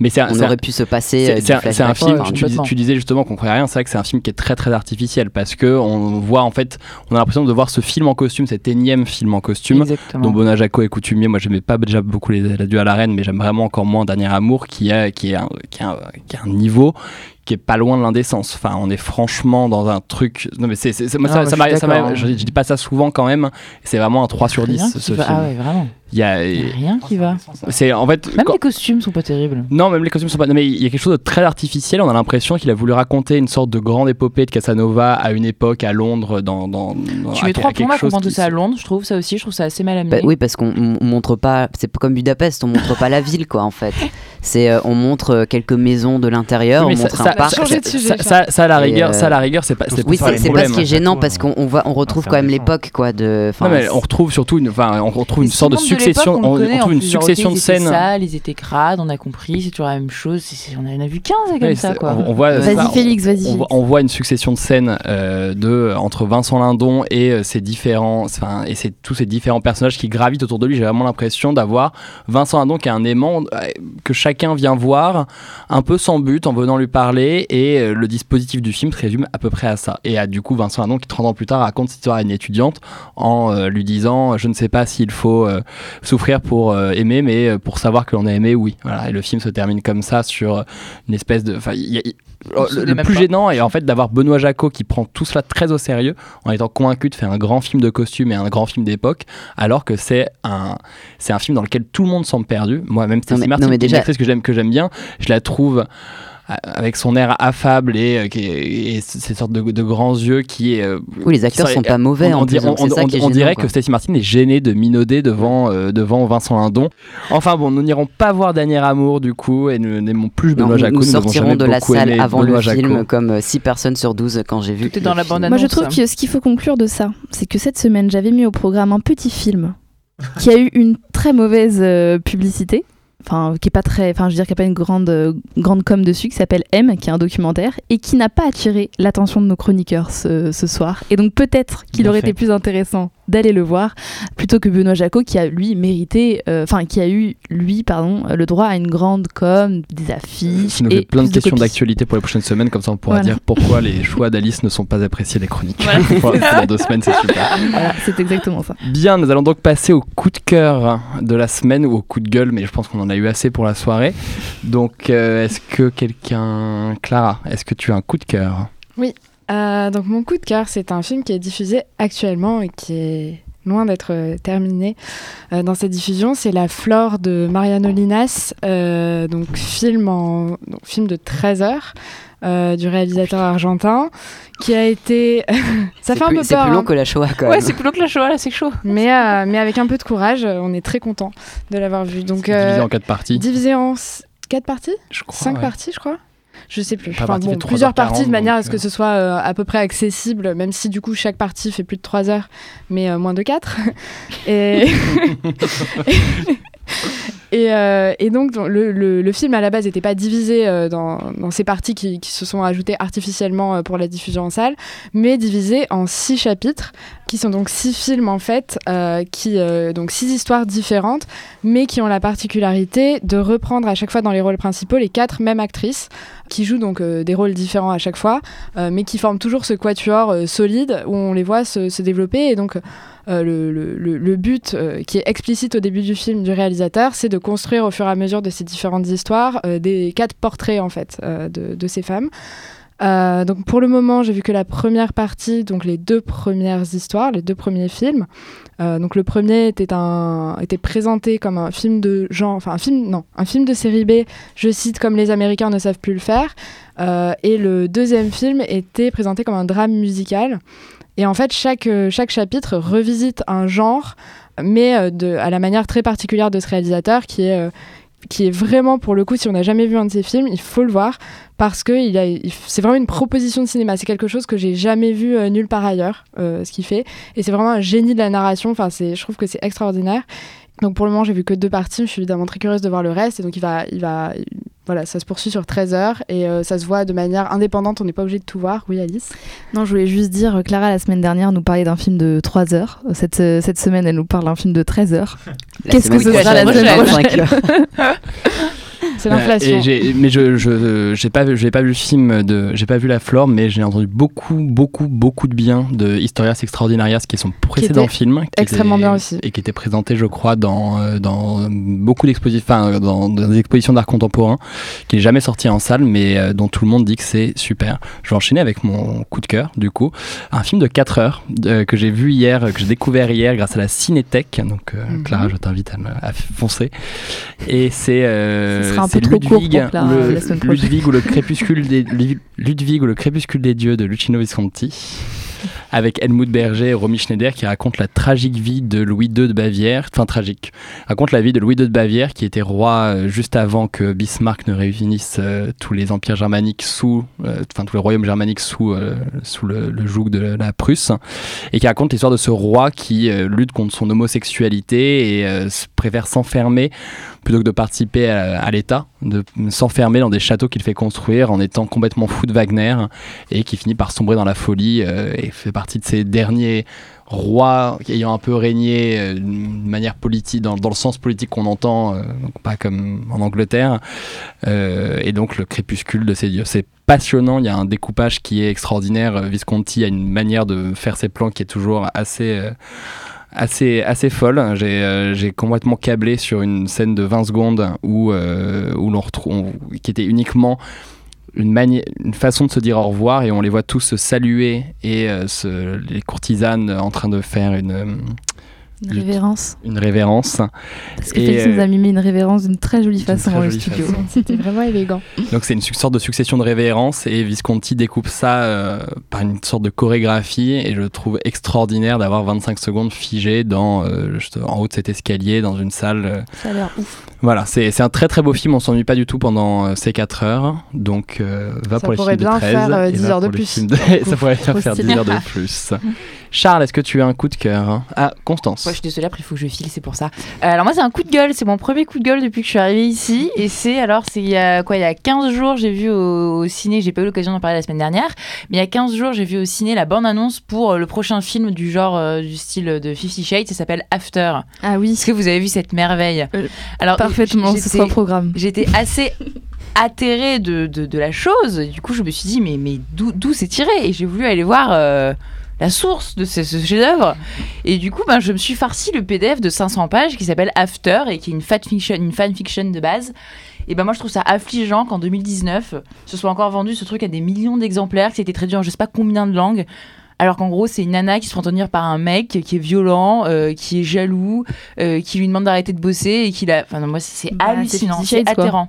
Speaker 4: Mais c'est un-
Speaker 6: on
Speaker 4: c'est un-
Speaker 6: aurait pu se passer,
Speaker 4: c'est- un- film, tu disais justement qu'on croyait rien, c'est vrai que c'est un film qui est très très artificiel parce que on voit en fait, on a l'impression de voir ce film en costume, cet énième film en costume,
Speaker 8: Exactement.
Speaker 4: dont Benoît Jacot est coutumier. Moi, j'aimais pas déjà beaucoup les L'Adieu à la Reine, mais j'aime vraiment encore moins Dernier Amour, qui a, qui est un, qui un- qui a un niveau qui est pas loin de l'indécence. Enfin, on est franchement dans un truc. Non, mais c'est, c'est- moi,
Speaker 8: Ah,
Speaker 4: ça,
Speaker 8: moi,
Speaker 4: ça
Speaker 8: je
Speaker 4: ça dis pas ça souvent quand même. C'est vraiment un 3 sur 10
Speaker 8: Rien qui
Speaker 4: ce film.
Speaker 8: Ah ouais, vraiment.
Speaker 4: Il y a,
Speaker 8: Rien qui va.
Speaker 4: c'est en fait
Speaker 8: Même
Speaker 4: quand-
Speaker 8: les costumes sont pas terribles.
Speaker 4: non, même les costumes sont pas. Non, mais il y a quelque chose de très artificiel. On a l'impression qu'il a voulu raconter une sorte de grande épopée de Casanova à une époque à Londres, dans. dans, dans-
Speaker 8: Tu mets trois plombs à comprendre tout ça à Londres, je trouve ça aussi, je trouve ça assez mal amené.
Speaker 6: Bah oui, parce qu'on on- on montre pas, c'est pas comme Budapest, on montre pas la ville, quoi, en fait. C'est, euh, on montre euh, quelques maisons de l'intérieur,
Speaker 4: Oui,
Speaker 6: on
Speaker 4: mais
Speaker 6: montre
Speaker 4: ça-
Speaker 6: un
Speaker 4: ça-
Speaker 6: parc.
Speaker 4: ça- ça- ça- ça, à la rigueur,
Speaker 6: euh,
Speaker 4: ça, à la rigueur, c'est pas. c'est
Speaker 6: Oui,
Speaker 4: pas
Speaker 6: c'est pas ce qui est gênant parce qu'on on voit, on retrouve quand même l'époque, quoi, de. enfin,
Speaker 4: Non, mais on retrouve surtout une, enfin, on retrouve une sorte de succession, on,
Speaker 8: le connaît,
Speaker 4: on trouve
Speaker 8: en
Speaker 4: une succession de
Speaker 8: ils étaient
Speaker 4: scènes.
Speaker 8: ils étaient crades, on a compris, c'est toujours la même chose. on en a vu 15 comme ça, quoi.
Speaker 4: On, on voit,
Speaker 5: Vas-y,
Speaker 4: ça,
Speaker 5: Félix, vas-y,
Speaker 4: On, voit- une succession de scènes euh, de entre Vincent Lindon et ses différents, enfin, et c'est tous ces différents personnages qui gravitent autour de lui. J'ai vraiment l'impression d'avoir Vincent Lindon qui est un aimant que chacun vient voir un peu sans but en venant lui parler et euh, le dispositif du film se résume à peu près à ça. Et à du coup Vincent Lindon qui 30 ans plus tard raconte cette histoire à une étudiante en euh, lui disant je ne sais pas s'il faut euh, souffrir pour aimer mais pour savoir que l'on a aimé oui. Et le film se termine comme ça sur une espèce de, y le, plus
Speaker 8: pas.
Speaker 4: gênant est en fait d'avoir Benoît Jacot qui prend tout cela très au sérieux en étant convaincu de faire un grand film de costume et un grand film d'époque alors que c'est un c'est un film dans lequel tout le monde semble perdu moi même Stacey
Speaker 6: mais-
Speaker 4: Martin
Speaker 6: mais
Speaker 4: est une
Speaker 6: déjà-
Speaker 4: actrice que j'aime que j'aime bien je la trouve avec son air affable et, euh, et ces sortes de, de grands yeux qui est euh,
Speaker 6: Oui, les acteurs
Speaker 4: sont-
Speaker 6: sont pas mauvais,
Speaker 4: on,
Speaker 6: en
Speaker 4: on
Speaker 6: plus,
Speaker 4: on- on-
Speaker 6: gênant,
Speaker 4: dirait
Speaker 6: quoi.
Speaker 4: que Stacey Martin est gênée de minauder devant euh, devant Vincent Lindon enfin bon nous n'irons pas voir Dernier Amour du coup et nous n'aimons plus Benoît Jacot
Speaker 6: nous
Speaker 4: nous
Speaker 6: sortirons de la salle avant
Speaker 4: Benoît
Speaker 6: le film comme 6 personnes sur 12 quand j'ai vu.
Speaker 8: Tout est dans la bande
Speaker 5: Moi, je trouve que ce qu'il faut conclure de ça, c'est que cette semaine, j'avais mis au programme un petit film qui a eu une très mauvaise euh, publicité. Enfin, qui est pas très, enfin, je veux dire qu'il n'y a pas une grande, euh, grande com dessus, qui s'appelle M, qui est un documentaire, et qui n'a pas attiré l'attention de nos chroniqueurs ce, ce soir. Et donc peut-être qu'il aurait
Speaker 15: fait.
Speaker 5: été plus intéressant d'aller le voir plutôt que Benoît Jacot, qui a lui mérité, euh, enfin, qui a eu lui, pardon, le droit à une grande com, des affiches
Speaker 4: Ça nous
Speaker 5: et
Speaker 4: fait plein de questions d'actualité pour les prochaines semaines, comme ça on pourra
Speaker 5: Voilà.
Speaker 4: dire pourquoi les choix d'Alice ne sont pas appréciés des chroniques.
Speaker 5: Voilà.
Speaker 4: Dans deux semaines, c'est super.
Speaker 5: Voilà, c'est exactement ça.
Speaker 4: Bien, nous allons donc passer au coup de cœur de la semaine ou au coup de gueule, mais je pense qu'on en a eu assez pour la soirée. Donc, euh, est-ce que quelqu'un. Clara, est-ce que tu as un coup de cœur?
Speaker 9: Oui, euh, donc mon coup de cœur, c'est un film qui est diffusé actuellement et qui est loin d'être euh, terminé euh, dans cette diffusion. C'est La Flore de Mariano Linas, euh, donc film, en, donc film de 13 heures. euh, du réalisateur argentin qui a été ça
Speaker 6: C'est
Speaker 9: fait un
Speaker 6: plus-
Speaker 9: peu
Speaker 6: c'est
Speaker 9: peur
Speaker 6: plus long
Speaker 9: hein.
Speaker 6: que la Shoah, quand
Speaker 8: Ouais,
Speaker 6: même.
Speaker 8: c'est plus long que la Shoah, là, c'est chaud.
Speaker 9: mais euh, mais avec un peu de courage on est très content de l'avoir vu donc
Speaker 4: Divisé en quatre parties.
Speaker 9: divisé en quatre parties?
Speaker 4: Je crois,
Speaker 9: cinq
Speaker 4: ouais.
Speaker 9: parties je crois je sais plus. Enfin, bon,
Speaker 4: fait 3h40,
Speaker 9: plusieurs parties de manière à ce que
Speaker 4: euh.
Speaker 9: ce soit euh, à peu près accessible, même si du coup chaque partie fait plus de 3 heures, mais euh, moins de 4. et... Et, euh, et donc, le, le- le film à la base n'était pas divisé euh, dans, dans ces parties qui, qui se sont ajoutées artificiellement euh, pour la diffusion en salle, mais divisé en six chapitres, qui sont donc six films en fait, euh, qui, euh, donc six histoires différentes, mais qui ont la particularité de reprendre à chaque fois dans les rôles principaux les quatre mêmes actrices, qui jouent donc euh, des rôles différents à chaque fois, euh, mais qui forment toujours ce quatuor euh, solide où on les voit se, se développer. Et donc, euh, le, but euh, qui est explicite au début du film du réalisateur, c'est de construire au fur et à mesure de ces différentes histoires euh, des quatre portraits en fait de, ces femmes. Donc pour le moment, j'ai vu que la première partie, donc les deux premières histoires, les deux premiers films. Donc le premier était était présenté comme un film de genre, enfin un film non, un film de série B. Je cite comme les Américains ne savent plus le faire. Et le deuxième film était présenté comme un drame musical. Et en fait, chaque, euh, chaque chapitre revisite un genre, mais euh, à la manière très particulière de ce réalisateur qui est, euh, qui est vraiment, pour le coup, si on n'a jamais vu un de ses films, il faut le voir parce que il il- c'est vraiment une proposition de cinéma. C'est quelque chose que j'ai jamais vu nulle part ailleurs, ce qu'il fait. Et c'est vraiment un génie de la narration. Enfin, je trouve que c'est extraordinaire. Donc pour le moment, j'ai vu que deux parties. Je suis évidemment très curieuse de voir le reste. Et donc il va, il va, voilà, ça se poursuit sur 13 heures et euh, ça se voit de manière indépendante. On n'est pas obligé de tout voir. Oui, Alice?
Speaker 5: Non, je voulais juste dire, euh, Clara, la semaine dernière, nous parlait d'un film de 3 heures. Euh, Cette, euh, cette semaine, elle nous parle d'un film de 13 heures. Qu'est-ce que ce sera la semaine
Speaker 6: prochaine.
Speaker 9: C'est
Speaker 4: Euh,
Speaker 9: l'inflation.
Speaker 4: j'ai- mais je je j'ai pas j'ai pas vu le film de j'ai pas vu la flore mais j'ai entendu beaucoup beaucoup beaucoup de bien de Historias Extraordinarias qui est son précédent film qui
Speaker 9: extrêmement
Speaker 4: était-
Speaker 9: bien aussi.
Speaker 4: et qui était présenté je crois dans euh, dans beaucoup d'expositions enfin dans, dans des expositions d'art contemporain qui n'est jamais sorti en salle mais euh, dont tout le monde dit que c'est super. Je vais enchaîner avec mon coup de cœur du coup un film de 4 heures euh, que j'ai vu hier euh, que j'ai découvert hier grâce à la Cinétech donc euh,
Speaker 5: Mhm.
Speaker 4: Clara je t'invite à foncer et c'est euh,
Speaker 5: Peu trop court
Speaker 4: Ludwig,
Speaker 5: pour
Speaker 4: le-
Speaker 5: la semaine prochaine.
Speaker 4: Ludwig ou le crépuscule des Ludwig ou le crépuscule des dieux de Luchino Visconti avec Helmut Berger et Romy Schneider qui raconte la tragique vie de Louis II de Bavière, enfin tragique, raconte la vie de Louis II de Bavière qui était roi euh, juste avant que Bismarck ne réunisse euh, tous les empires germaniques sous, euh, enfin tous les royaumes germaniques sous, euh, sous le, le joug de la Prusse, et qui raconte l'histoire de ce roi qui lutte contre son homosexualité et préfère s'enfermer plutôt que de participer à, l'État, de s'enfermer dans des châteaux qu'il fait construire en étant complètement fou de Wagner et qui finit par sombrer dans la folie euh, et fait partie de ces derniers rois ayant un peu régné euh, d'une manière politique, dans, le sens politique qu'on entend, euh, pas comme en Angleterre, et donc le crépuscule de ces dieux. C'est passionnant, il y a un découpage qui est extraordinaire. Visconti a une manière de faire ses plans qui est toujours assez... assez, assez folle. J'ai euh, j'ai complètement câblé sur une scène de 20 secondes où, euh, qui était uniquement une, une façon de se dire au revoir et on les voit tous se saluer et euh, les courtisanes en train de faire une,
Speaker 5: Une révérence.
Speaker 4: une révérence.
Speaker 5: Parce que
Speaker 4: Et,
Speaker 5: Félix nous a mimé une révérence d'une très jolie façon dans le studio.
Speaker 9: C'était vraiment élégant.
Speaker 4: Donc c'est une sorte de succession de révérences et Visconti découpe ça euh, par une sorte de chorégraphie et je trouve extraordinaire d'avoir 25 secondes figées dans, euh, juste en haut de cet escalier dans une salle. euh,
Speaker 5: Ça a l'air ouf.
Speaker 4: Voilà, c'est un très très beau film, on s'ennuie pas du tout pendant euh, ces 4 heures, donc va
Speaker 9: Ça
Speaker 4: pour les
Speaker 9: pourrait
Speaker 4: films de
Speaker 9: bien
Speaker 4: 13
Speaker 9: faire, euh,
Speaker 4: et
Speaker 9: 10
Speaker 4: va
Speaker 9: heures de plus.
Speaker 4: ça pourrait bien faire 10
Speaker 5: stylé.
Speaker 4: heures de plus. Charles, est-ce que tu as un coup de cœur hein Ah, Constance.
Speaker 8: Ouais, je suis désolée, après il faut que je file, c'est pour ça. Euh, alors moi c'est un coup de gueule, c'est mon premier coup de gueule depuis que je suis arrivée ici. Et c'est alors, c'est il y a quoi, il y a 15 jours, j'ai vu au, au ciné, j'ai pas eu l'occasion d'en parler la semaine dernière, mais il y a 15 jours, j'ai vu au ciné la bande-annonce pour euh, le prochain film du genre, euh, du style de Fifty Shades, ça s'appelle After.
Speaker 5: Ah oui.
Speaker 8: Est-ce que vous avez vu cette merveille Alors
Speaker 5: Parfaitement,
Speaker 8: j'étais-
Speaker 5: ce sera au programme.
Speaker 8: J'étais assez atterrée de, de, de la chose. Du coup, je me suis dit, mais, mais d'où d'où c'est tiré? Et j'ai voulu aller voir euh, la source de ce, ce chef-d'œuvre. Et du coup, ben, je me suis farci le PDF de 500 pages qui s'appelle After et qui est une fanfiction, une fanfiction de base. Et ben moi, je trouve ça affligeant qu'en 2019, ce soit encore vendu ce truc à des millions d'exemplaires, que c'était traduit en je sais pas combien de langues. Alors qu'en gros, c'est une nana qui se prend tenir par un mec qui est violent, euh, qui est jaloux, euh, qui lui demande d'arrêter de bosser et qui l'a. Enfin, non, moi, c'est
Speaker 5: Bah,
Speaker 8: hallucinant, c'est atterrant.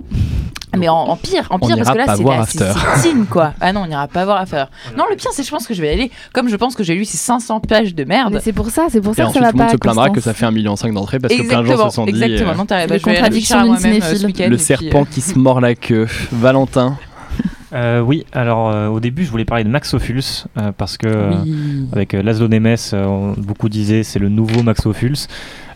Speaker 8: Mais en, en pire, en
Speaker 4: On
Speaker 8: pire parce
Speaker 4: ira
Speaker 8: que là,
Speaker 4: pas
Speaker 8: c'est la- teen, quoi. Ah non, on n'ira pas voir After. Non, le pire, c'est que je pense que je vais y aller. Comme je pense que j'ai lu ces 500 pages de merde.
Speaker 5: C'est pour ça, c'est pour
Speaker 4: Et
Speaker 5: ça que ça va
Speaker 4: tout le monde
Speaker 5: pas.
Speaker 4: se plaindra que ça fait 1,5 million d'entrées parce que plein de gens
Speaker 8: Exactement,
Speaker 4: se sont dit
Speaker 8: exactement.
Speaker 4: euh,
Speaker 8: Non, t'as- bah,
Speaker 5: d'une
Speaker 8: moi-même, euh, ce
Speaker 4: le
Speaker 8: puis,
Speaker 4: serpent qui se mord la queue. Valentin.
Speaker 15: Euh, oui, alors euh, au début je voulais parler de Max Ophuls euh, parce que euh, avec euh, Laszlo Nemes, euh, on- beaucoup disaient c'est le nouveau Max Ophuls.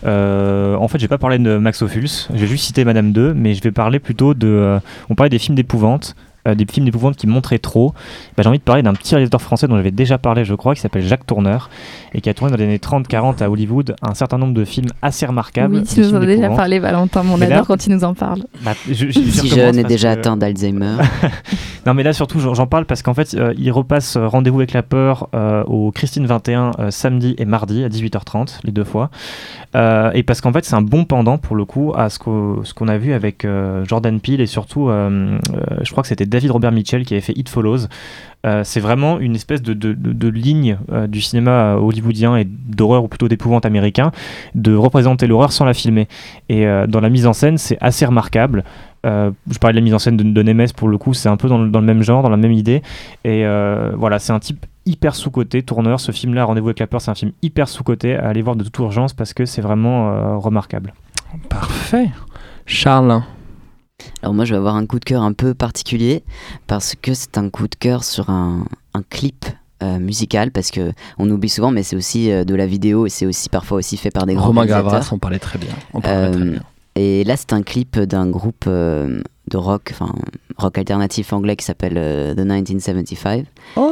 Speaker 15: Euh, en fait, j'ai pas parlé de Max Ophuls, j'ai juste cité Madame 2, mais je vais parler plutôt de. euh, on parlait des films d'épouvante. Euh, des films d'épouvante qui montraient trop. Bah, j'ai envie de parler d'un petit réalisateur français dont j'avais déjà parlé, je crois, qui s'appelle Jacques Tourneur et qui a tourné dans les années 30-40 à Hollywood un certain nombre de films assez remarquables.
Speaker 5: Oui, tu nous en as déjà parlé, Valentin, mais on
Speaker 15: Mais là-
Speaker 5: adore quand tu nous en parles.
Speaker 15: Bah, je- je- je
Speaker 6: Si jeune et déjà
Speaker 15: que-
Speaker 6: atteint d'Alzheimer.
Speaker 15: non mais là surtout j'en parle parce qu'en fait euh, il repasse euh, Rendez-vous avec la peur euh, au Christine 21 euh, samedi et mardi à 18h30 les deux fois Euh, et parce qu'en fait c'est un bon pendant pour le coup à ce qu'on a vu avec euh, Jordan Peele et surtout euh, euh, je crois que c'était David Robert Mitchell qui avait fait It Follows Euh, c'est vraiment une espèce de, ligne euh, du cinéma hollywoodien et d'horreur ou plutôt d'épouvante américain de représenter l'horreur sans la filmer et euh, dans la mise en scène c'est assez remarquable euh, je parlais de la mise en scène de, de Nemes pour le coup, c'est un peu dans le, même genre, dans la même idée. Et euh, voilà, c'est un type hyper sous-côté, tourneur. Ce film-là, Rendez-vous avec la peur, c'est un film hyper sous-côté à aller voir de toute urgence parce que c'est vraiment euh, remarquable.
Speaker 4: Parfait. Charles.
Speaker 6: Alors moi, je vais avoir un coup de cœur un peu particulier parce que c'est un coup de cœur sur un, un clip euh, musical parce que on oublie souvent, mais c'est aussi euh, de la vidéo et c'est aussi parfois aussi fait par des grands
Speaker 4: Romain. Gavras, on parlait très bien. On parlait très
Speaker 6: Euh,
Speaker 4: bien.
Speaker 6: Et là, c'est un clip d'un groupe de rock, enfin rock alternatif anglais qui s'appelle The 1975.
Speaker 4: Oh,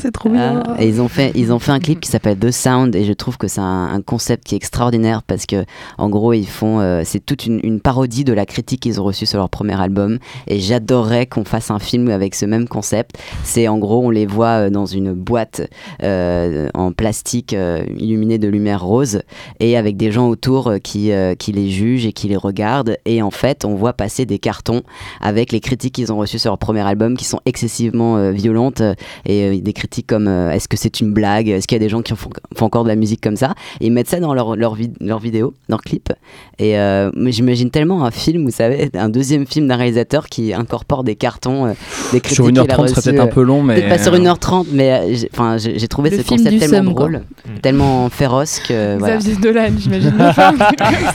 Speaker 4: c'est trop
Speaker 6: Ah, et ils ont fait, ils ont fait un clip qui s'appelle The Sound et je trouve que c'est un, concept qui est extraordinaire parce que en gros ils font, euh, c'est toute une, parodie de la critique qu'ils ont reçue sur leur premier album et j'adorerais qu'on fasse un film avec ce même concept. C'est en gros on les voit euh, dans une boîte euh, en plastique illuminée de lumière rose et avec des gens autour qui, qui les jugent et qui les regardent et en fait on voit passer des cartons avec les critiques qu'ils ont reçues sur leur premier album qui sont excessivement violentes et des critiques comme euh, est-ce que c'est une blague est-ce qu'il y a des gens qui font, font encore de la musique comme ça et ils mettent ça dans leur, leur, vid- leur vidéo leur clip et euh, j'imagine tellement un film vous savez un deuxième film d'un réalisateur qui incorpore des cartons euh, des critiques
Speaker 4: Sur
Speaker 6: qu'il a
Speaker 4: 1h30, ce serait
Speaker 6: reçues,
Speaker 4: peut-être un
Speaker 6: euh,
Speaker 4: peu long, mais-
Speaker 6: peut-être pas sur 1h30 mais euh, j'ai- enfin j'ai j'ai trouvé
Speaker 5: Le
Speaker 6: ce
Speaker 5: film
Speaker 6: concept
Speaker 5: du
Speaker 6: tellement
Speaker 5: seum, quoi.
Speaker 6: drôle tellement féroce que voilà.
Speaker 9: Xavier Dolan, j'imagine.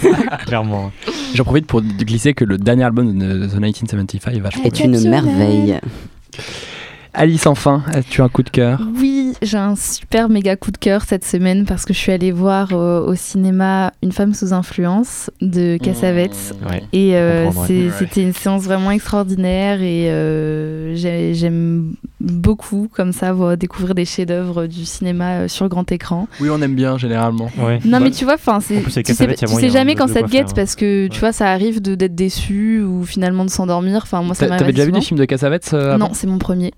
Speaker 15: Clairement.
Speaker 4: J'en profite pour glisser que le dernier album de The 1975 est vachement
Speaker 6: est une merveille
Speaker 4: Alice, enfin, as-tu un coup de cœur?
Speaker 5: Oui, j'ai un super méga coup de cœur cette semaine parce que je suis allée voir euh, au cinéma Une femme sous influence de Cassavetes.
Speaker 15: Ouais,
Speaker 5: et euh,
Speaker 15: ouais.
Speaker 5: c'était une séance vraiment extraordinaire et euh, j'ai- j'aime beaucoup comme ça voir, découvrir des chefs-d'œuvre du cinéma sur grand écran.
Speaker 4: Oui, on aime bien généralement.
Speaker 5: Non mais tu vois, enfin, tu sais,
Speaker 15: Cassavetes,
Speaker 5: tu sais jamais quand ça te guette
Speaker 15: faire.
Speaker 5: parce que tu vois, ça arrive de, d'être déçu ou finalement de s'endormir. Enfin, moi, ça
Speaker 4: T'avais déjà vu des films de Cassavetes euh,
Speaker 5: Non, c'est mon premier.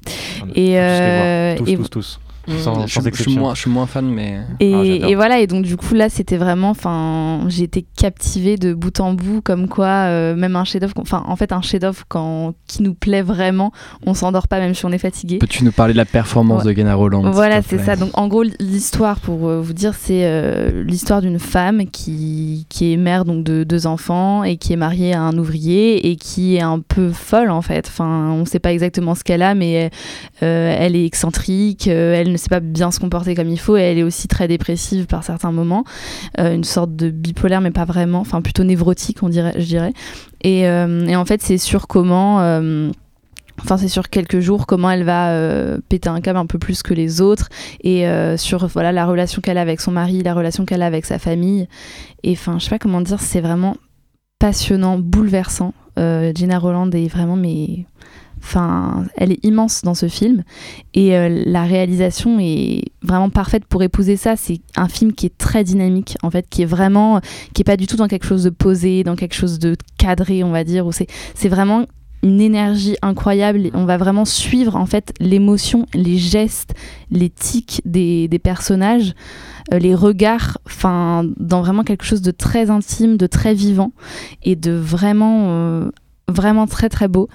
Speaker 5: Et,
Speaker 15: les
Speaker 5: euh,
Speaker 15: voir. Tous,
Speaker 5: et-
Speaker 15: tous, tous.
Speaker 4: Mmh,
Speaker 15: Sans,
Speaker 4: je,
Speaker 15: sans
Speaker 4: suis- je suis
Speaker 15: exception.
Speaker 4: moins, je suis moins fan, mais.
Speaker 5: Et,
Speaker 15: Ah,
Speaker 5: et voilà, et donc du coup là c'était vraiment, enfin j'ai été captivée de bout en bout, comme quoi euh, même un chef-d'œuvre, enfin en fait un chef-d'œuvre quand qui nous plaît vraiment, on s'endort pas même si on est fatigué.
Speaker 4: Peux-tu nous parler de la performance
Speaker 5: Ouais.
Speaker 4: de Gena Roland
Speaker 5: Voilà, c'est ça. Donc, en gros, l'histoire, pour euh, vous dire, c'est euh, l'histoire d'une femme qui, qui est mère donc, de deux enfants et qui est mariée à un ouvrier et qui est un peu folle, en fait. Enfin, on ne sait pas exactement ce qu'elle a, mais euh, elle est excentrique, euh, elle ne sait pas bien se comporter comme il faut et elle est aussi très dépressive par certains moments. Euh, une sorte de bipolaire, mais pas vraiment. Enfin, plutôt névrotique, on dirait, je dirais. Et, euh, en fait, c'est sur comment. euh, Enfin, c'est sur quelques jours comment elle va péter un câble un peu plus que les autres et sur voilà la relation qu'elle a avec son mari, la relation qu'elle a avec sa famille. Et enfin, je sais pas comment dire, c'est vraiment passionnant, bouleversant. Gina Roland est vraiment mais Enfin, elle est immense dans ce film et euh, la réalisation est vraiment parfaite pour épouser ça. C'est un film qui est très dynamique en fait, qui est vraiment, qui est pas du tout dans quelque chose de posé, dans quelque chose de cadré, on va dire. C'est vraiment une énergie incroyable. On va vraiment suivre en fait l'émotion, les gestes, les tics des, des personnages, euh, les regards, enfin dans vraiment quelque chose de très intime, de très vivant et de vraiment euh, vraiment très très beau.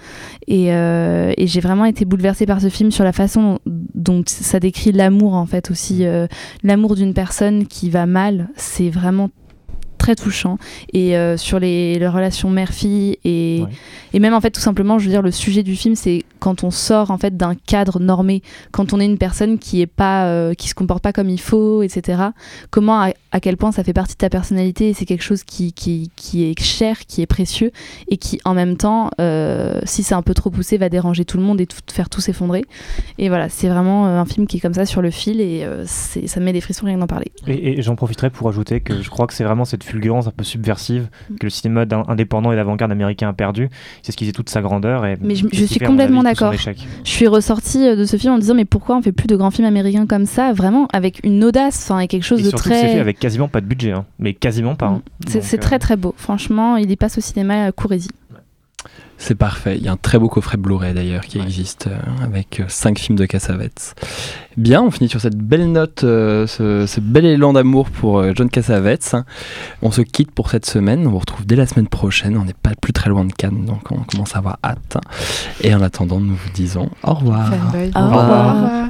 Speaker 5: Et, euh, et j'ai vraiment été bouleversée par ce film sur la façon dont ça décrit l'amour en fait aussi euh, l'amour d'une personne qui va mal. C'est vraiment très touchant. Et euh, sur les, les relations mère-fille et,
Speaker 15: Ouais.
Speaker 5: et même en fait tout simplement je veux dire le sujet du film c'est quand on sort en fait d'un cadre normé. Quand on est une personne qui est pas euh, qui se comporte pas comme il faut etc comment à, à quel point ça fait partie de ta personnalité et c'est quelque chose qui, qui, qui est cher qui est précieux et qui en même temps euh, si c'est un peu trop poussé va déranger tout le monde et tout, faire tout s'effondrer. Et voilà c'est vraiment un film qui est comme ça sur le fil et ça me met des frissons rien d'en parler.
Speaker 15: Et, et j'en profiterai pour ajouter que je crois que c'est vraiment cette fulgurance un peu subversive
Speaker 5: Mm.
Speaker 15: que le cinéma indépendant et d'avant-garde américain a perdu. C'est ce qui faisait toute sa grandeur. Et
Speaker 5: Mais je, suis complètement d'accord. Je suis ressortie euh, de ce film en disant mais pourquoi on fait plus de grands films américains comme ça, vraiment avec une audace, enfin et quelque chose
Speaker 15: Et
Speaker 5: de
Speaker 15: surtout que c'est fait
Speaker 5: très.
Speaker 15: avec quasiment pas de budget, hein. mais quasiment pas. hein.
Speaker 5: C'est
Speaker 15: Donc,
Speaker 5: c'est
Speaker 15: euh,
Speaker 5: très très beau. Franchement, il y passe au cinéma à Courrézy.
Speaker 4: C'est parfait. Il y a un très beau coffret Blu-ray d'ailleurs qui existe euh, avec 5 films de Cassavetes. Bien, on finit sur cette belle note, euh, ce, ce bel élan d'amour pour euh, John Cassavetes. On se quitte pour cette semaine. On vous retrouve dès la semaine prochaine. On n'est pas plus très loin de Cannes, donc on commence à avoir hâte. Et en attendant, nous vous disons au revoir.
Speaker 5: Au revoir.